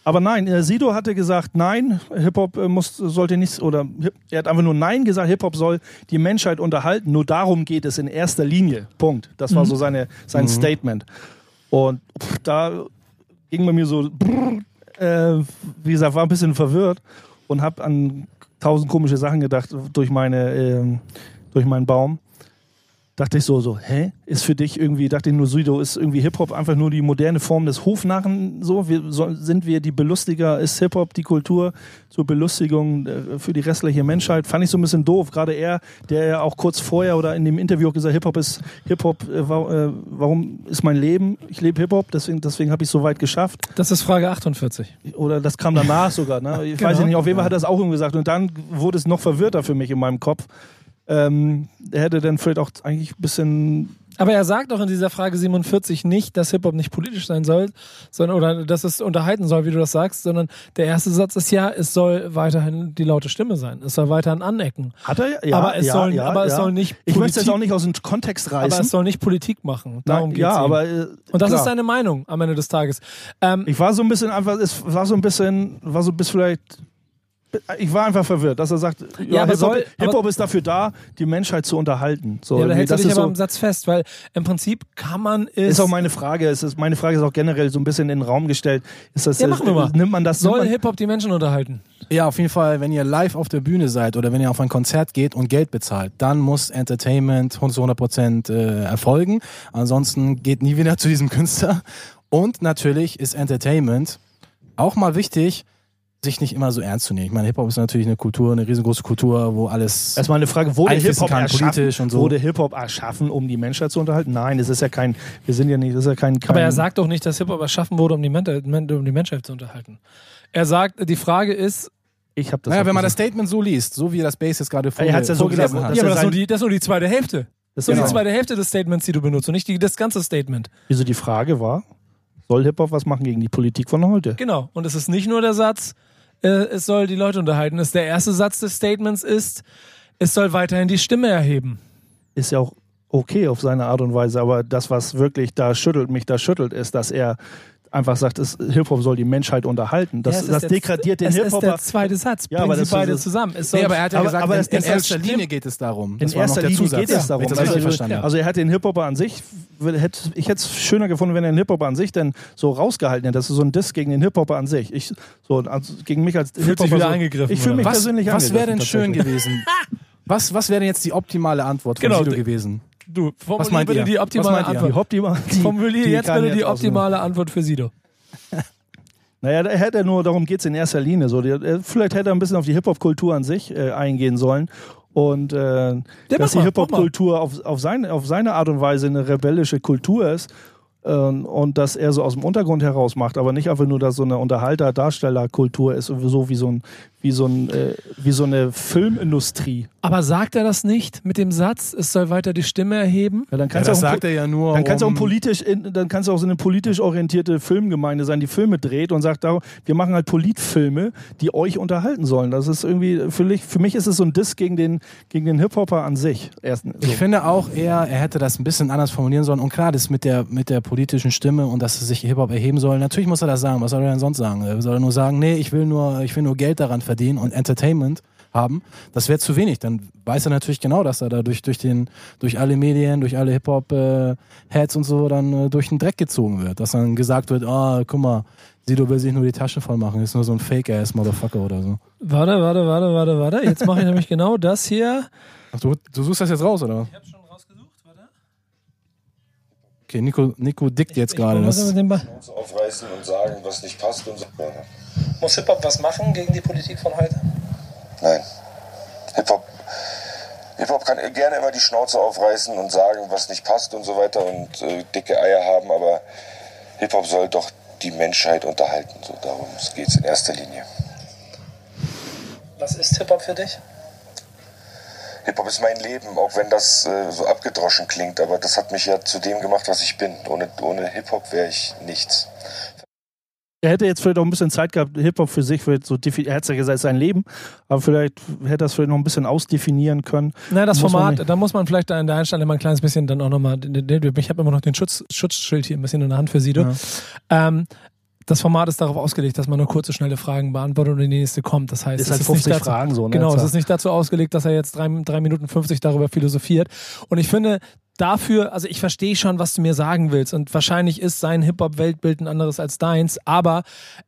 Aber nein, äh, Sido hatte gesagt, nein, Hip-Hop äh, muss, sollte nicht, oder er hat einfach nur Nein gesagt, Hip-Hop soll die Menschheit unterhalten. Nur darum geht es in erster Linie. Punkt. Das war so seine, sein Statement. Und pff, da ging bei mir so, brrr, äh, wie gesagt, war ein bisschen verwirrt und habe an tausend komische Sachen gedacht durch meine, ähm, durch meinen Baum. Dachte ich so, so, hä? Ist für dich irgendwie, dachte ich nur, Sido, ist irgendwie Hip-Hop einfach nur die moderne Form des Hofnarren so? Wir, so sind wir die Belustiger, ist Hip-Hop die Kultur zur Belustigung äh, für die restliche Menschheit? Fand ich so ein bisschen doof. Gerade er, der ja auch kurz vorher oder in dem Interview auch gesagt, Hip-Hop ist, Hip-Hop, äh, wa äh, warum ist mein Leben? Ich lebe Hip-Hop, deswegen, deswegen habe ich es so weit geschafft. Das ist Frage 48. Oder das kam danach sogar. Ne? Ich Genau. weiß nicht, auf jeden Fall hat er es auch irgendwie gesagt. Und dann wurde es noch verwirrter für mich in meinem Kopf. Ähm, er hätte dann vielleicht auch eigentlich ein bisschen. Aber er sagt doch in dieser Frage 47 nicht, dass Hip-Hop nicht politisch sein soll, sondern oder dass es unterhalten soll, wie du das sagst, sondern der erste Satz ist ja, es soll weiterhin die laute Stimme sein. Es soll weiterhin anecken. Hat er? Ja, aber es, ja, soll, ja, aber es ja. soll nicht Ich möchte es Politik- jetzt auch nicht aus dem Kontext aber reißen. es soll nicht Politik machen. Darum Nein, geht's ja, ihm. aber. Äh, Und das klar. ist seine Meinung am Ende des Tages. Ähm, Ich war so ein bisschen einfach, es war so ein bisschen, war so bis vielleicht. Ich war einfach verwirrt, dass er sagt, ja, aber Hip-Hop Hip ist dafür da, die Menschheit zu unterhalten. So, ja, da hältst du das dich aber so, am Satz fest, weil im Prinzip kann man es. ist auch meine Frage. Es ist, meine Frage ist auch generell so ein bisschen in den Raum gestellt. Ist das, Ja, machen wir mal. Nimmt man das? soll Hip-Hop die Menschen unterhalten? Ja, auf jeden Fall, wenn ihr live auf der Bühne seid oder wenn ihr auf ein Konzert geht und Geld bezahlt, dann muss Entertainment zu 100% äh, erfolgen. Ansonsten geht nie wieder zu diesem Künstler. Und natürlich ist Entertainment auch mal wichtig, sich nicht immer so ernst zu nehmen. Ich meine, Hip-Hop ist natürlich eine Kultur, eine riesengroße Kultur, wo alles... Erstmal eine Frage, wurde Hip-Hop erschaffen, politisch und so. wurde Hip-Hop erschaffen, um die Menschheit zu unterhalten? Nein, es ist ja kein, wir sind ja nicht, das ist ja kein, kein Aber er sagt doch nicht, dass Hip-Hop erschaffen wurde, um die, Men um die Menschheit zu unterhalten. Er sagt, die Frage ist, ich habe das naja, wenn man das. Statement so liest, so wie er das Bass jetzt gerade Er hat's ja so vorgelesen gesagt, hat. ja, er aber das ist, nur die, das ist nur die zweite Hälfte. Das ist nur Genau. die zweite Hälfte des Statements, die du benutzt und nicht die, das ganze Statement. Wieso die Frage war, soll Hip-Hop was machen gegen die Politik von heute? Genau. Und es ist nicht nur der Satz, äh, es soll die Leute unterhalten. Es der erste Satz des Statements ist, es soll weiterhin die Stimme erheben. Ist ja auch okay auf seine Art und Weise, aber das, was wirklich da schüttelt, mich da schüttelt, ist, dass er einfach sagt, es- Hip-Hop soll die Menschheit unterhalten. Das, Ja, ist das der- degradiert den Es ist Hip-Hop. der zweite Satz. Ja, Bringen aber sie das beide ist- zusammen. Es soll, Nee, aber er hat ja Aber- gesagt, aber in, das- in das erster. Linie geht es darum. In Das war noch erster der Linie Zusatz, geht es darum. das richtig Also, verstanden habe. also er hat den Hip-Hopper an sich, will- hätte, ich hätte es schöner gefunden, wenn er den Hip-Hopper an sich denn so rausgehalten hätte. Das ist so ein Diss gegen den Hip-Hopper an sich. Ich, so, also gegen mich als sich Hip-Hopper. wieder so, angegriffen, Ich fühle mich was persönlich was wäre denn angegriffen, schön gewesen? Was, was wäre denn jetzt die optimale Antwort von Genau, Sido gewesen? Du, Was formulier bitte ihr? die optimale? Die Antwort. Optima, die, Formulier die jetzt bitte die optimale Antwort für Sido. Naja, da hätte er nur, darum geht es in erster Linie. So, er- vielleicht hätte er ein bisschen auf die Hip-Hop-Kultur an sich äh, eingehen sollen. Und äh, mach dass die Hip-Hop-Kultur auf, auf, seine, auf seine Art und Weise eine rebellische Kultur ist ähm, und dass er so aus dem Untergrund heraus macht, aber nicht einfach nur, dass so eine Unterhalter-Darsteller-Kultur ist, so wie so ein, wie so, ein, äh, wie so eine Filmindustrie. Aber sagt er das nicht mit dem Satz, es soll weiter die Stimme erheben? Ja, dann Ja, kannst das du auch sagt er ja nur. Dann kann es auch um, politisch, in, dann kann's auch so eine politisch orientierte Filmgemeinde sein, die Filme dreht und sagt, wir machen halt Politfilme, die euch unterhalten sollen. Das ist irgendwie, für mich, für mich ist es so ein Diss gegen den, gegen den Hip-Hopper an sich. Erst, so. Ich finde auch eher, er hätte das ein bisschen anders formulieren sollen. Und klar, das mit der, mit der politischen Stimme und dass sich Hip-Hop erheben soll. Natürlich muss er das sagen. Was soll er denn sonst sagen? Er soll nur sagen, nee, ich will nur, ich will nur Geld daran verdienen und Entertainment haben. Das wäre zu wenig. Dann weiß er natürlich genau, dass er da durch, durch, den, durch alle Medien, durch alle Hip-Hop-Heads und so dann äh, durch den Dreck gezogen wird. Dass dann gesagt wird, ah, guck mal, Sido will sich nur die Taschen voll machen, ist nur so ein Fake-Ass-Motherfucker oder so. Warte, warte, warte, warte, warte. Jetzt mache ich nämlich genau das hier. Ach, du, du suchst das jetzt raus, oder? Ich habe schon rausgesucht, warte. Okay, Nico, Nico dickt jetzt gerade. Was ist Das, aufreißen und sagen, was nicht passt und so. Muss Hip-Hop was machen gegen die Politik von heute? Nein. Hip-Hop Hip-Hop kann gerne immer die Schnauze aufreißen und sagen, was nicht passt und so weiter und äh, dicke Eier haben, aber Hip-Hop soll doch die Menschheit unterhalten. So darum geht es in erster Linie. Was ist Hip-Hop für dich? Hip-Hop ist mein Leben, auch wenn das äh, so abgedroschen klingt, aber das hat mich ja zu dem gemacht, was ich bin. Ohne, ohne Hip-Hop wäre ich nichts. Er hätte jetzt vielleicht auch ein bisschen Zeit gehabt, Hip-Hop für sich, vielleicht so, defi- er hat ja gesagt, sein Leben, aber vielleicht hätte er es vielleicht noch ein bisschen ausdefinieren können. Na, das Muss Format, da muss man vielleicht da in der Einstellung mal ein kleines bisschen dann auch nochmal, ich habe immer noch den Schutz, Schutzschild hier ein bisschen in der Hand für Sido. Ähm, das Format ist darauf ausgelegt, dass man nur kurze, schnelle Fragen beantwortet und die nächste kommt. Das heißt, Ist es halt ist nicht 50 dazu, Fragen so, ne? Genau, es ist nicht dazu ausgelegt, dass er jetzt drei, drei Minuten 50 darüber philosophiert. Und ich finde, dafür, also ich verstehe schon, was du mir sagen willst. Und wahrscheinlich ist sein Hip-Hop-Weltbild ein anderes als deins. Aber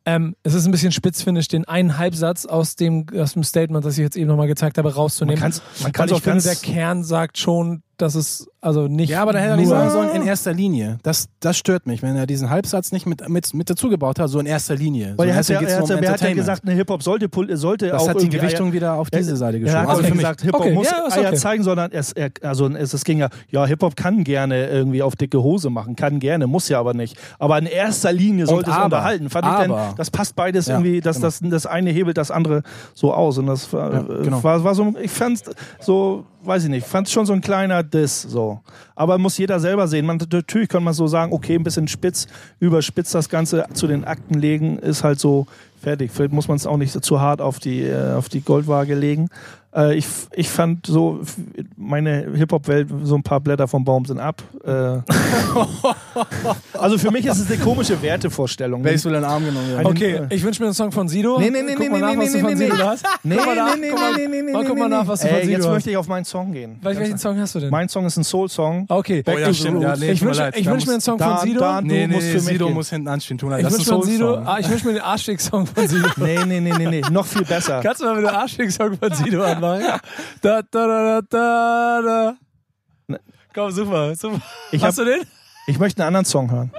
ähm, es ist ein bisschen spitz, finde ich, den einen Halbsatz aus dem, aus dem Statement, das ich jetzt eben nochmal gezeigt habe, rauszunehmen. Man kann's- man kann's Und ich finde, der Kern sagt schon, dass es also nicht. Ja, aber da hätte er nicht sagen sollen, in erster Linie. Das, das stört mich, wenn er diesen Halbsatz nicht mit, mit, mit dazugebaut hat, so in erster Linie. Weil so, er hat ja, geht's er hat, ja- um gesagt, eine Hip-Hop sollte, sollte das auch hat die Gewichtung Eier- wieder auf diese Seite Er geschoben. hat Also für mich. gesagt, Hip-Hop Okay, muss ja, Eier okay. zeigen, sondern es, er, also es, es ging ja, ja, Hip-Hop kann gerne irgendwie auf dicke Hose machen, kann gerne, muss ja aber nicht. Aber in erster Linie sollte es aber, unterhalten. Fand ich aber. denn, das passt beides Ja, irgendwie, dass genau. das, das eine hebelt das andere so aus. Und das war, Ja, äh, genau. war, war so, ich fand so, weiß ich nicht, fand schon so ein kleiner Diss so. Aber muss jeder selber sehen. Man, natürlich kann man so sagen, okay, ein bisschen spitz, überspitzt das Ganze zu den Akten legen, ist halt so fertig. Vielleicht muss man es auch nicht zu hart auf die, äh, auf die Goldwaage legen. Äh, ich, ich fand so, meine Hip-Hop-Welt, so ein paar Blätter vom Baum sind ab. Äh, also für mich ist es eine komische Wertevorstellung. Baseball in den Arm genommen. Ja. Okay, ich wünsche mir einen Song von Sido. Nee, nee, nee, guck nee, mal nach, nee, was du nee, von nee, Sido nee. hast. Nee, Guck mal nach, nee, nee, guck mal- nee, nee, nee, mal, nee, guck mal nee, nach, was du Ey, von Sido Jetzt hast. möchte ich auf meinen Song gehen. Wel- Welchen Song hast du denn? Mein Song ist ein Soul-Song. Okay, Oh ja, stimmt. Ja, nee, ich wünsche wünsch mir einen Song von Sido. da- Nee, Du nee, nee, Sido muss hinten anstehen. Tun. ich wünsche mir. Ah, ich wünsche mir den Arschfick-Song von Sido. Nee, nee, nee, nee, nee. Noch viel besser. Kannst du mal mit dem Arschfick-Song von Sido anmachen? Da, da, da, da, da, da. Komm, super, super. Ich, Hast hab, du den? ich möchte einen anderen Song hören.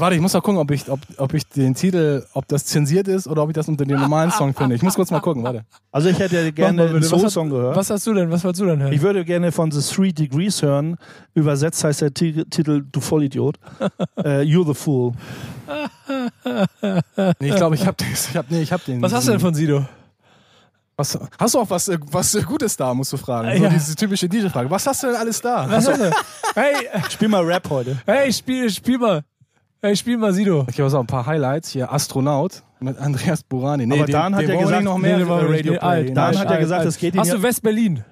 Warte, ich muss mal gucken, ob ich, ob, ob ich den Titel, ob das zensiert ist oder ob ich das unter dem normalen Song finde. Ich muss kurz mal gucken, warte. Also ich hätte Mach gerne mal einen Soul-Song gehört. Was hast du denn? Was wolltest du denn hören? Ich würde gerne von The Three Degrees hören. Übersetzt heißt der Ti- Titel Du Vollidiot. äh, You're the Fool. Nee, ich glaube, ich habe hab, nee, ich hab den. was hast du denn von Sido? Was, hast du auch was, äh, was äh, Gutes da, musst du fragen. Ja. So diese typische DJ-Frage. Was hast du denn alles da? Was hast du? Hey, Spiel mal Rap heute. hey, spiel, spiel mal. Hey, spiel mal Sido. Ich habe auch ein paar Highlights. Hier Astronaut mit Andreas Burani. Nee, Aber den, Dan hat ja gesagt- noch mehr Nee. Radio Nee, Play. alt, Dan alt, hat ja gesagt, alt. es geht ihm Hast du West-Berlin?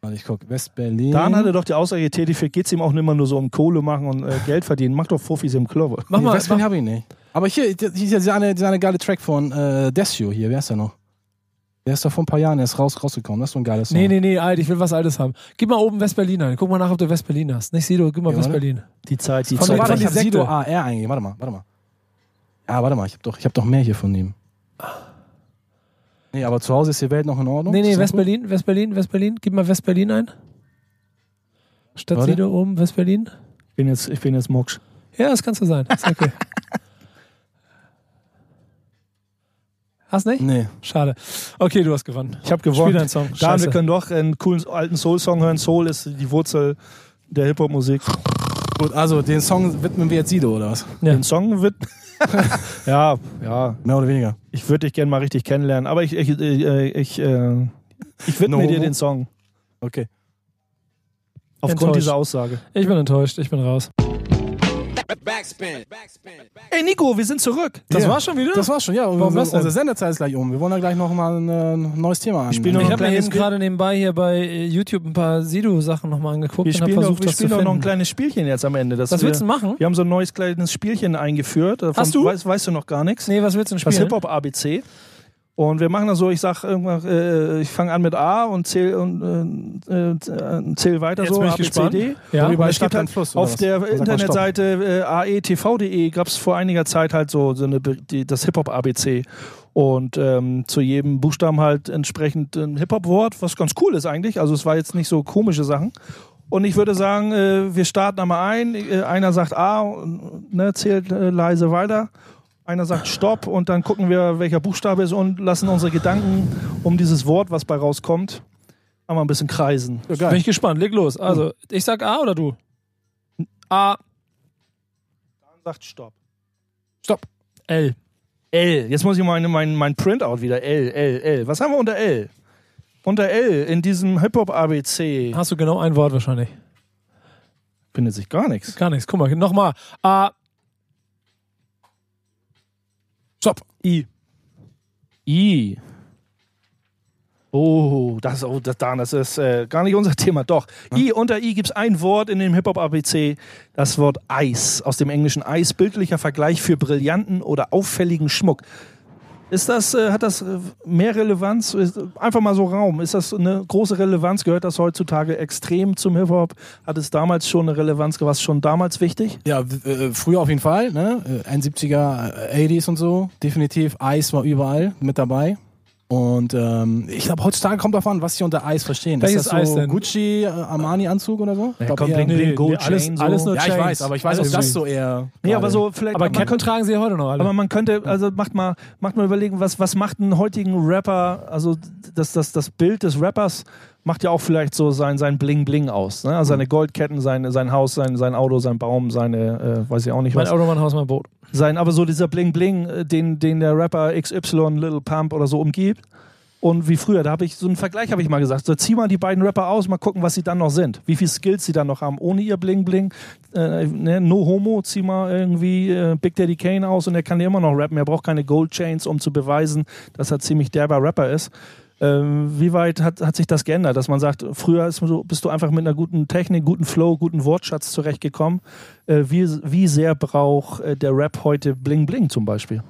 Warte, ich guck. West-Berlin. Dan hatte doch die Aussage tätig, vielleicht geht es ihm auch nicht mehr nur so um Kohle machen und äh, Geld verdienen. Mach doch Fuffis im Club. Mach nee, mal, West-Berlin mach, habe ich nicht. Aber hier, hier ist ja eine, eine geile Track von äh, Desio hier. Wer ist der noch? Der ist doch vor ein paar Jahren erst raus, rausgekommen. Das ist so ein geiles Song. nee, nee, nee, alt, ich will was Altes haben. Gib mal oben West-Berlin ein. Guck mal nach, ob du West-Berlin hast. Nicht Sido, gib mal Ja. West-Berlin. Die Zeit, die Von Zeit. Warte, von ich die Sido. AR eingegeben. Warte mal, warte mal. Ja, warte mal. Ich habe doch, ich hab doch mehr hier von ihm. Nee, aber zu Hause ist die Welt noch in Ordnung? Nee, nee, West-Berlin, West-Berlin, West-Berlin. Gib mal West-Berlin ein. Statt Warte. Sido oben, West-Berlin. Ich bin jetzt, ich bin jetzt Mucksch. Ja, das kannst du sein. Ist okay. Hast nicht? Nee. Schade. Okay, du hast gewonnen. Ich habe Spiel gewonnen. deinen Song. Scheiße. wir können doch einen coolen alten Soul-Song hören. Soul ist die Wurzel der Hip-Hop-Musik. Gut, also den Song widmen wir jetzt Sido, oder was? Ja. Den Song wird. ja, ja. Mehr oder weniger. Ich würde dich gerne mal richtig kennenlernen, aber ich, ich, äh, ich, äh, ich widme No dir den Song. Okay. Aufgrund Enttäuscht. dieser Aussage. Ich bin enttäuscht, ich bin raus. Backspin. Backspin. Ey, Nico, wir sind zurück. Das Ja. war's schon wieder? Das war's schon, ja. Warum unsere, das denn? unsere Sendezeit ist gleich um. Wir wollen da gleich nochmal ein äh, neues Thema an. spielen noch ich ein habe mir eben gerade nebenbei hier bei äh, YouTube ein paar Sido-Sachen nochmal angeguckt Wir und habe spielen, doch, versucht, wir das zu spielen doch noch ein kleines Spielchen jetzt am Ende. Was wir, willst du machen? Wir haben so ein neues kleines Spielchen eingeführt. Davon Hast du? Weißt, weißt du noch gar nichts? Nee, was willst du denn Das spielen? Hip-Hop ABC. Und wir machen das so, ich sag irgendwann, äh, ich fange an mit A und zähl und äh, äh, zähl weiter Jetzt so. bin ich A, B, gespannt. C, D. Ja. Überall es gibt halt Fluss, auf was? der Internetseite äh, aetv.de gab es vor einiger Zeit halt so, so eine, die, das Hip-Hop ABC. Und ähm, zu jedem Buchstaben halt entsprechend ein Hip-Hop-Wort, was ganz cool ist eigentlich. Also es war jetzt nicht so komische Sachen. Und ich würde sagen, äh, wir starten einmal ein. Äh, einer sagt A, ne, zählt äh, leise weiter. Einer sagt Stopp und dann gucken wir, welcher Buchstabe ist und lassen unsere Gedanken um dieses Wort, was bei rauskommt, einmal ein bisschen kreisen. Ja, Bin ich gespannt, leg los. Also, ich sag A oder du? A, Sagt Stopp. Stopp. L. L. Jetzt muss ich mein, mein, mein Printout wieder. L, L, L. Was haben wir unter L? Unter L in diesem Hip-Hop-ABC Hast du genau ein Wort wahrscheinlich. findet sich gar nichts. Gar nichts. Guck mal, nochmal. A, I. I. Oh, das, oh, das, Dan, das ist äh, gar nicht unser Thema. Doch. I, unter I gibt es ein Wort in dem Hip-Hop-ABC, das Wort Eis. Aus dem englischen Eis, bildlicher Vergleich für brillanten oder auffälligen Schmuck. Ist das, äh, hat das äh, mehr Relevanz? Ist, einfach mal so Raum. Ist das eine große Relevanz? Gehört das heutzutage extrem zum Hip-Hop? Hat es damals schon eine Relevanz? War es schon damals wichtig? Ja, äh, früher auf jeden Fall, ne? Äh, 71er, äh, 80s und so. Definitiv. Eis war überall mit dabei. Und ähm, ich glaube, heutzutage kommt davon, was sie unter Eis verstehen. Welches ist das so Eis denn? Gucci, äh, Armani-Anzug oder so? Ich glaub komm, bring- bring Gold nee, alles, Chain, so. alles nur ja, ich Chains. weiß, aber ich weiß, ob das so eher. Nee, aber so vielleicht. Aber man Ketten könnte- tragen sie heute noch alle. Aber man könnte, also macht mal, macht mal überlegen, was, was macht einen heutigen Rapper, also das, das, das Bild des Rappers macht ja auch vielleicht so sein, sein Bling-Bling aus. Ne? Also seine Goldketten, sein, sein Haus, sein, sein Auto, sein Baum, seine, äh, weiß ich auch nicht mein was. Auto, mein Haus, mein Boot. Sein, aber so dieser Bling-Bling, äh, den, den der Rapper XY, Little Pump oder so umgibt. Und wie früher, da habe ich so einen Vergleich, habe ich mal gesagt. So, zieh mal die beiden Rapper aus, mal gucken, was sie dann noch sind. Wie viel Skills sie dann noch haben, ohne ihr Bling-Bling. Äh, ne, no Homo, zieh mal irgendwie äh, Big Daddy Kane aus und er kann ja immer noch rappen. Er braucht keine Gold Chains, um zu beweisen, dass er ziemlich derber Rapper ist. Ähm, wie weit hat, hat sich das geändert, dass man sagt, früher so- bist du einfach mit einer guten Technik, guten Flow, guten Wortschatz zurechtgekommen. Äh, wie, wie sehr braucht äh, der Rap heute Bling Bling zum Beispiel?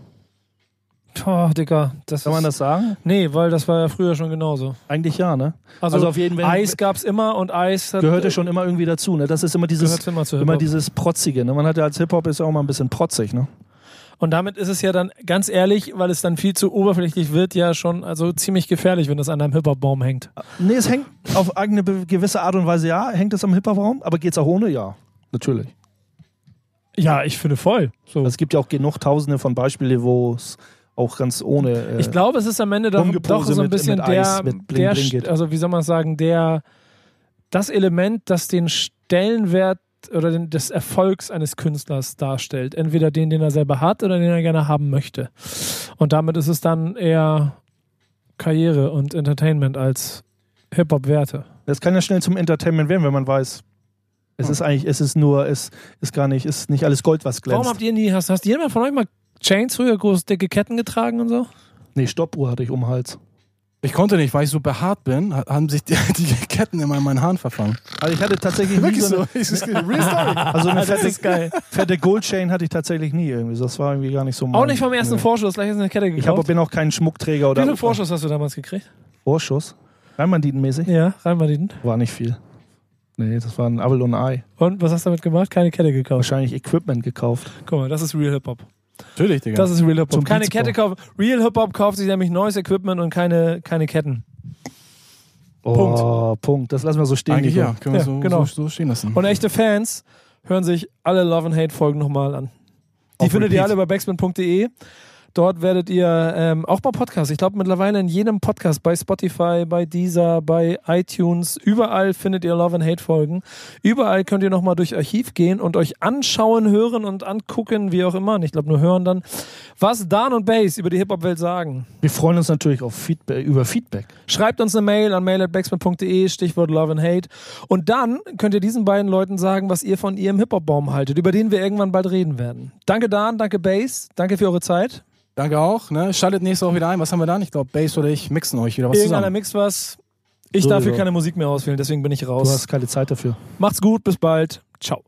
Oh, Digga. Das Kann man das sagen? Nee, weil das war ja früher schon genauso. Eigentlich ja, ne? Also, Also auf jeden Fall- Eis gab's immer und Eis hat, Gehörte schon immer irgendwie dazu, ne? Das ist immer dieses, immer immer dieses Protzige, ne? Man hat ja als Hip-Hop ist auch mal ein bisschen protzig, ne? Und damit ist es ja dann, ganz ehrlich, weil es dann viel zu oberflächlich wird, ja schon also ziemlich gefährlich, wenn das an einem Hip-Hop-Baum hängt. Nee, es hängt auf eine gewisse Art und Weise, ja, hängt es am Hip-Hop-Raum, aber geht's auch ohne? Ja, natürlich. Ja, ich finde voll. So. Also es gibt ja auch genug Tausende von Beispielen, wo es auch ganz ohne. Äh, Ich glaube, es ist am Ende doch, doch so ein mit- bisschen mit der, Eis, mit Bling der Bling geht. also wie soll man sagen, der, das Element, das den Stellenwert oder den, des Erfolgs eines Künstlers darstellt. Entweder den, den er selber hat oder den er gerne haben möchte. Und damit ist es dann eher Karriere und Entertainment als Hip-Hop-Werte. das kann ja schnell zum Entertainment werden, wenn man weiß. Es ist eigentlich, es ist nur, es ist gar nicht, ist nicht alles Gold, was glänzt. Warum habt ihr nie, hast, hast jemand von euch mal Chains früher, große dicke Ketten getragen und so? nee, Stoppuhr hatte ich um den Hals. Ich konnte nicht, weil ich so behaart bin, ha- haben sich die, die Ketten immer in meinen Haaren verfangen. Also ich hatte tatsächlich nie so eine, ist Real Story. also eine Das fette, ist geil. fette Goldchain hatte ich tatsächlich nie irgendwie. Das war irgendwie gar nicht so mein. Auch nicht vom ersten Nee. Vorschuss, gleich ist eine Kette Ich gekauft. hab, bin auch kein Schmuckträger Wie oder viel Vorschuss hast du damals gekriegt? Vorschuss. Rheinbanditenmäßig? Ja, reinbanditen. War nicht viel. Nee, das war ein Apfel und ein Ei. Und was hast du damit gemacht? Keine Kette gekauft. Wahrscheinlich Equipment gekauft. Guck mal, das ist Real Hip-Hop. Natürlich, Digga. Das ist Real Hip-Hop. Zum Keine Kette kaufen. Real Hip-Hop kauft sich nämlich neues Equipment und keine, keine Ketten. Oh, Punkt. Das lassen wir so stehen. Eigentlich ja, können wir Ja, so, genau. so, so stehen lassen. Und echte Fans hören sich alle Love and Hate Folgen nochmal an. Die Auf findet ihr Repeat. alle bei backspin.de. Dort werdet ihr ähm, auch bei Podcasts, ich glaube mittlerweile in jedem Podcast, bei Spotify, bei Deezer, bei iTunes, überall findet ihr Love and Hate Folgen. Überall könnt ihr nochmal durch Archiv gehen und euch anschauen, hören und angucken, wie auch immer. Und ich glaube nur hören dann, was Dan und Bass über die Hip-Hop-Welt sagen. Wir freuen uns natürlich auf Feedback, über Feedback. Schreibt uns eine Mail an mail.backspin.de, Stichwort Love and Hate. Und dann könnt ihr diesen beiden Leuten sagen, was ihr von ihrem Hip-Hop-Baum haltet, über den wir irgendwann bald reden werden. Danke Dan, danke Bass, danke für eure Zeit. Danke auch. Ne? Schaltet nächste Woche wieder ein. Was haben wir dann? Ich glaube, Bass oder ich mixen euch wieder was Irgendeiner zusammen. mixt was. Ich So, darf hier so. keine Musik mehr auswählen, deswegen bin ich Du raus. hast keine Zeit dafür. Macht's gut, bis bald. Ciao.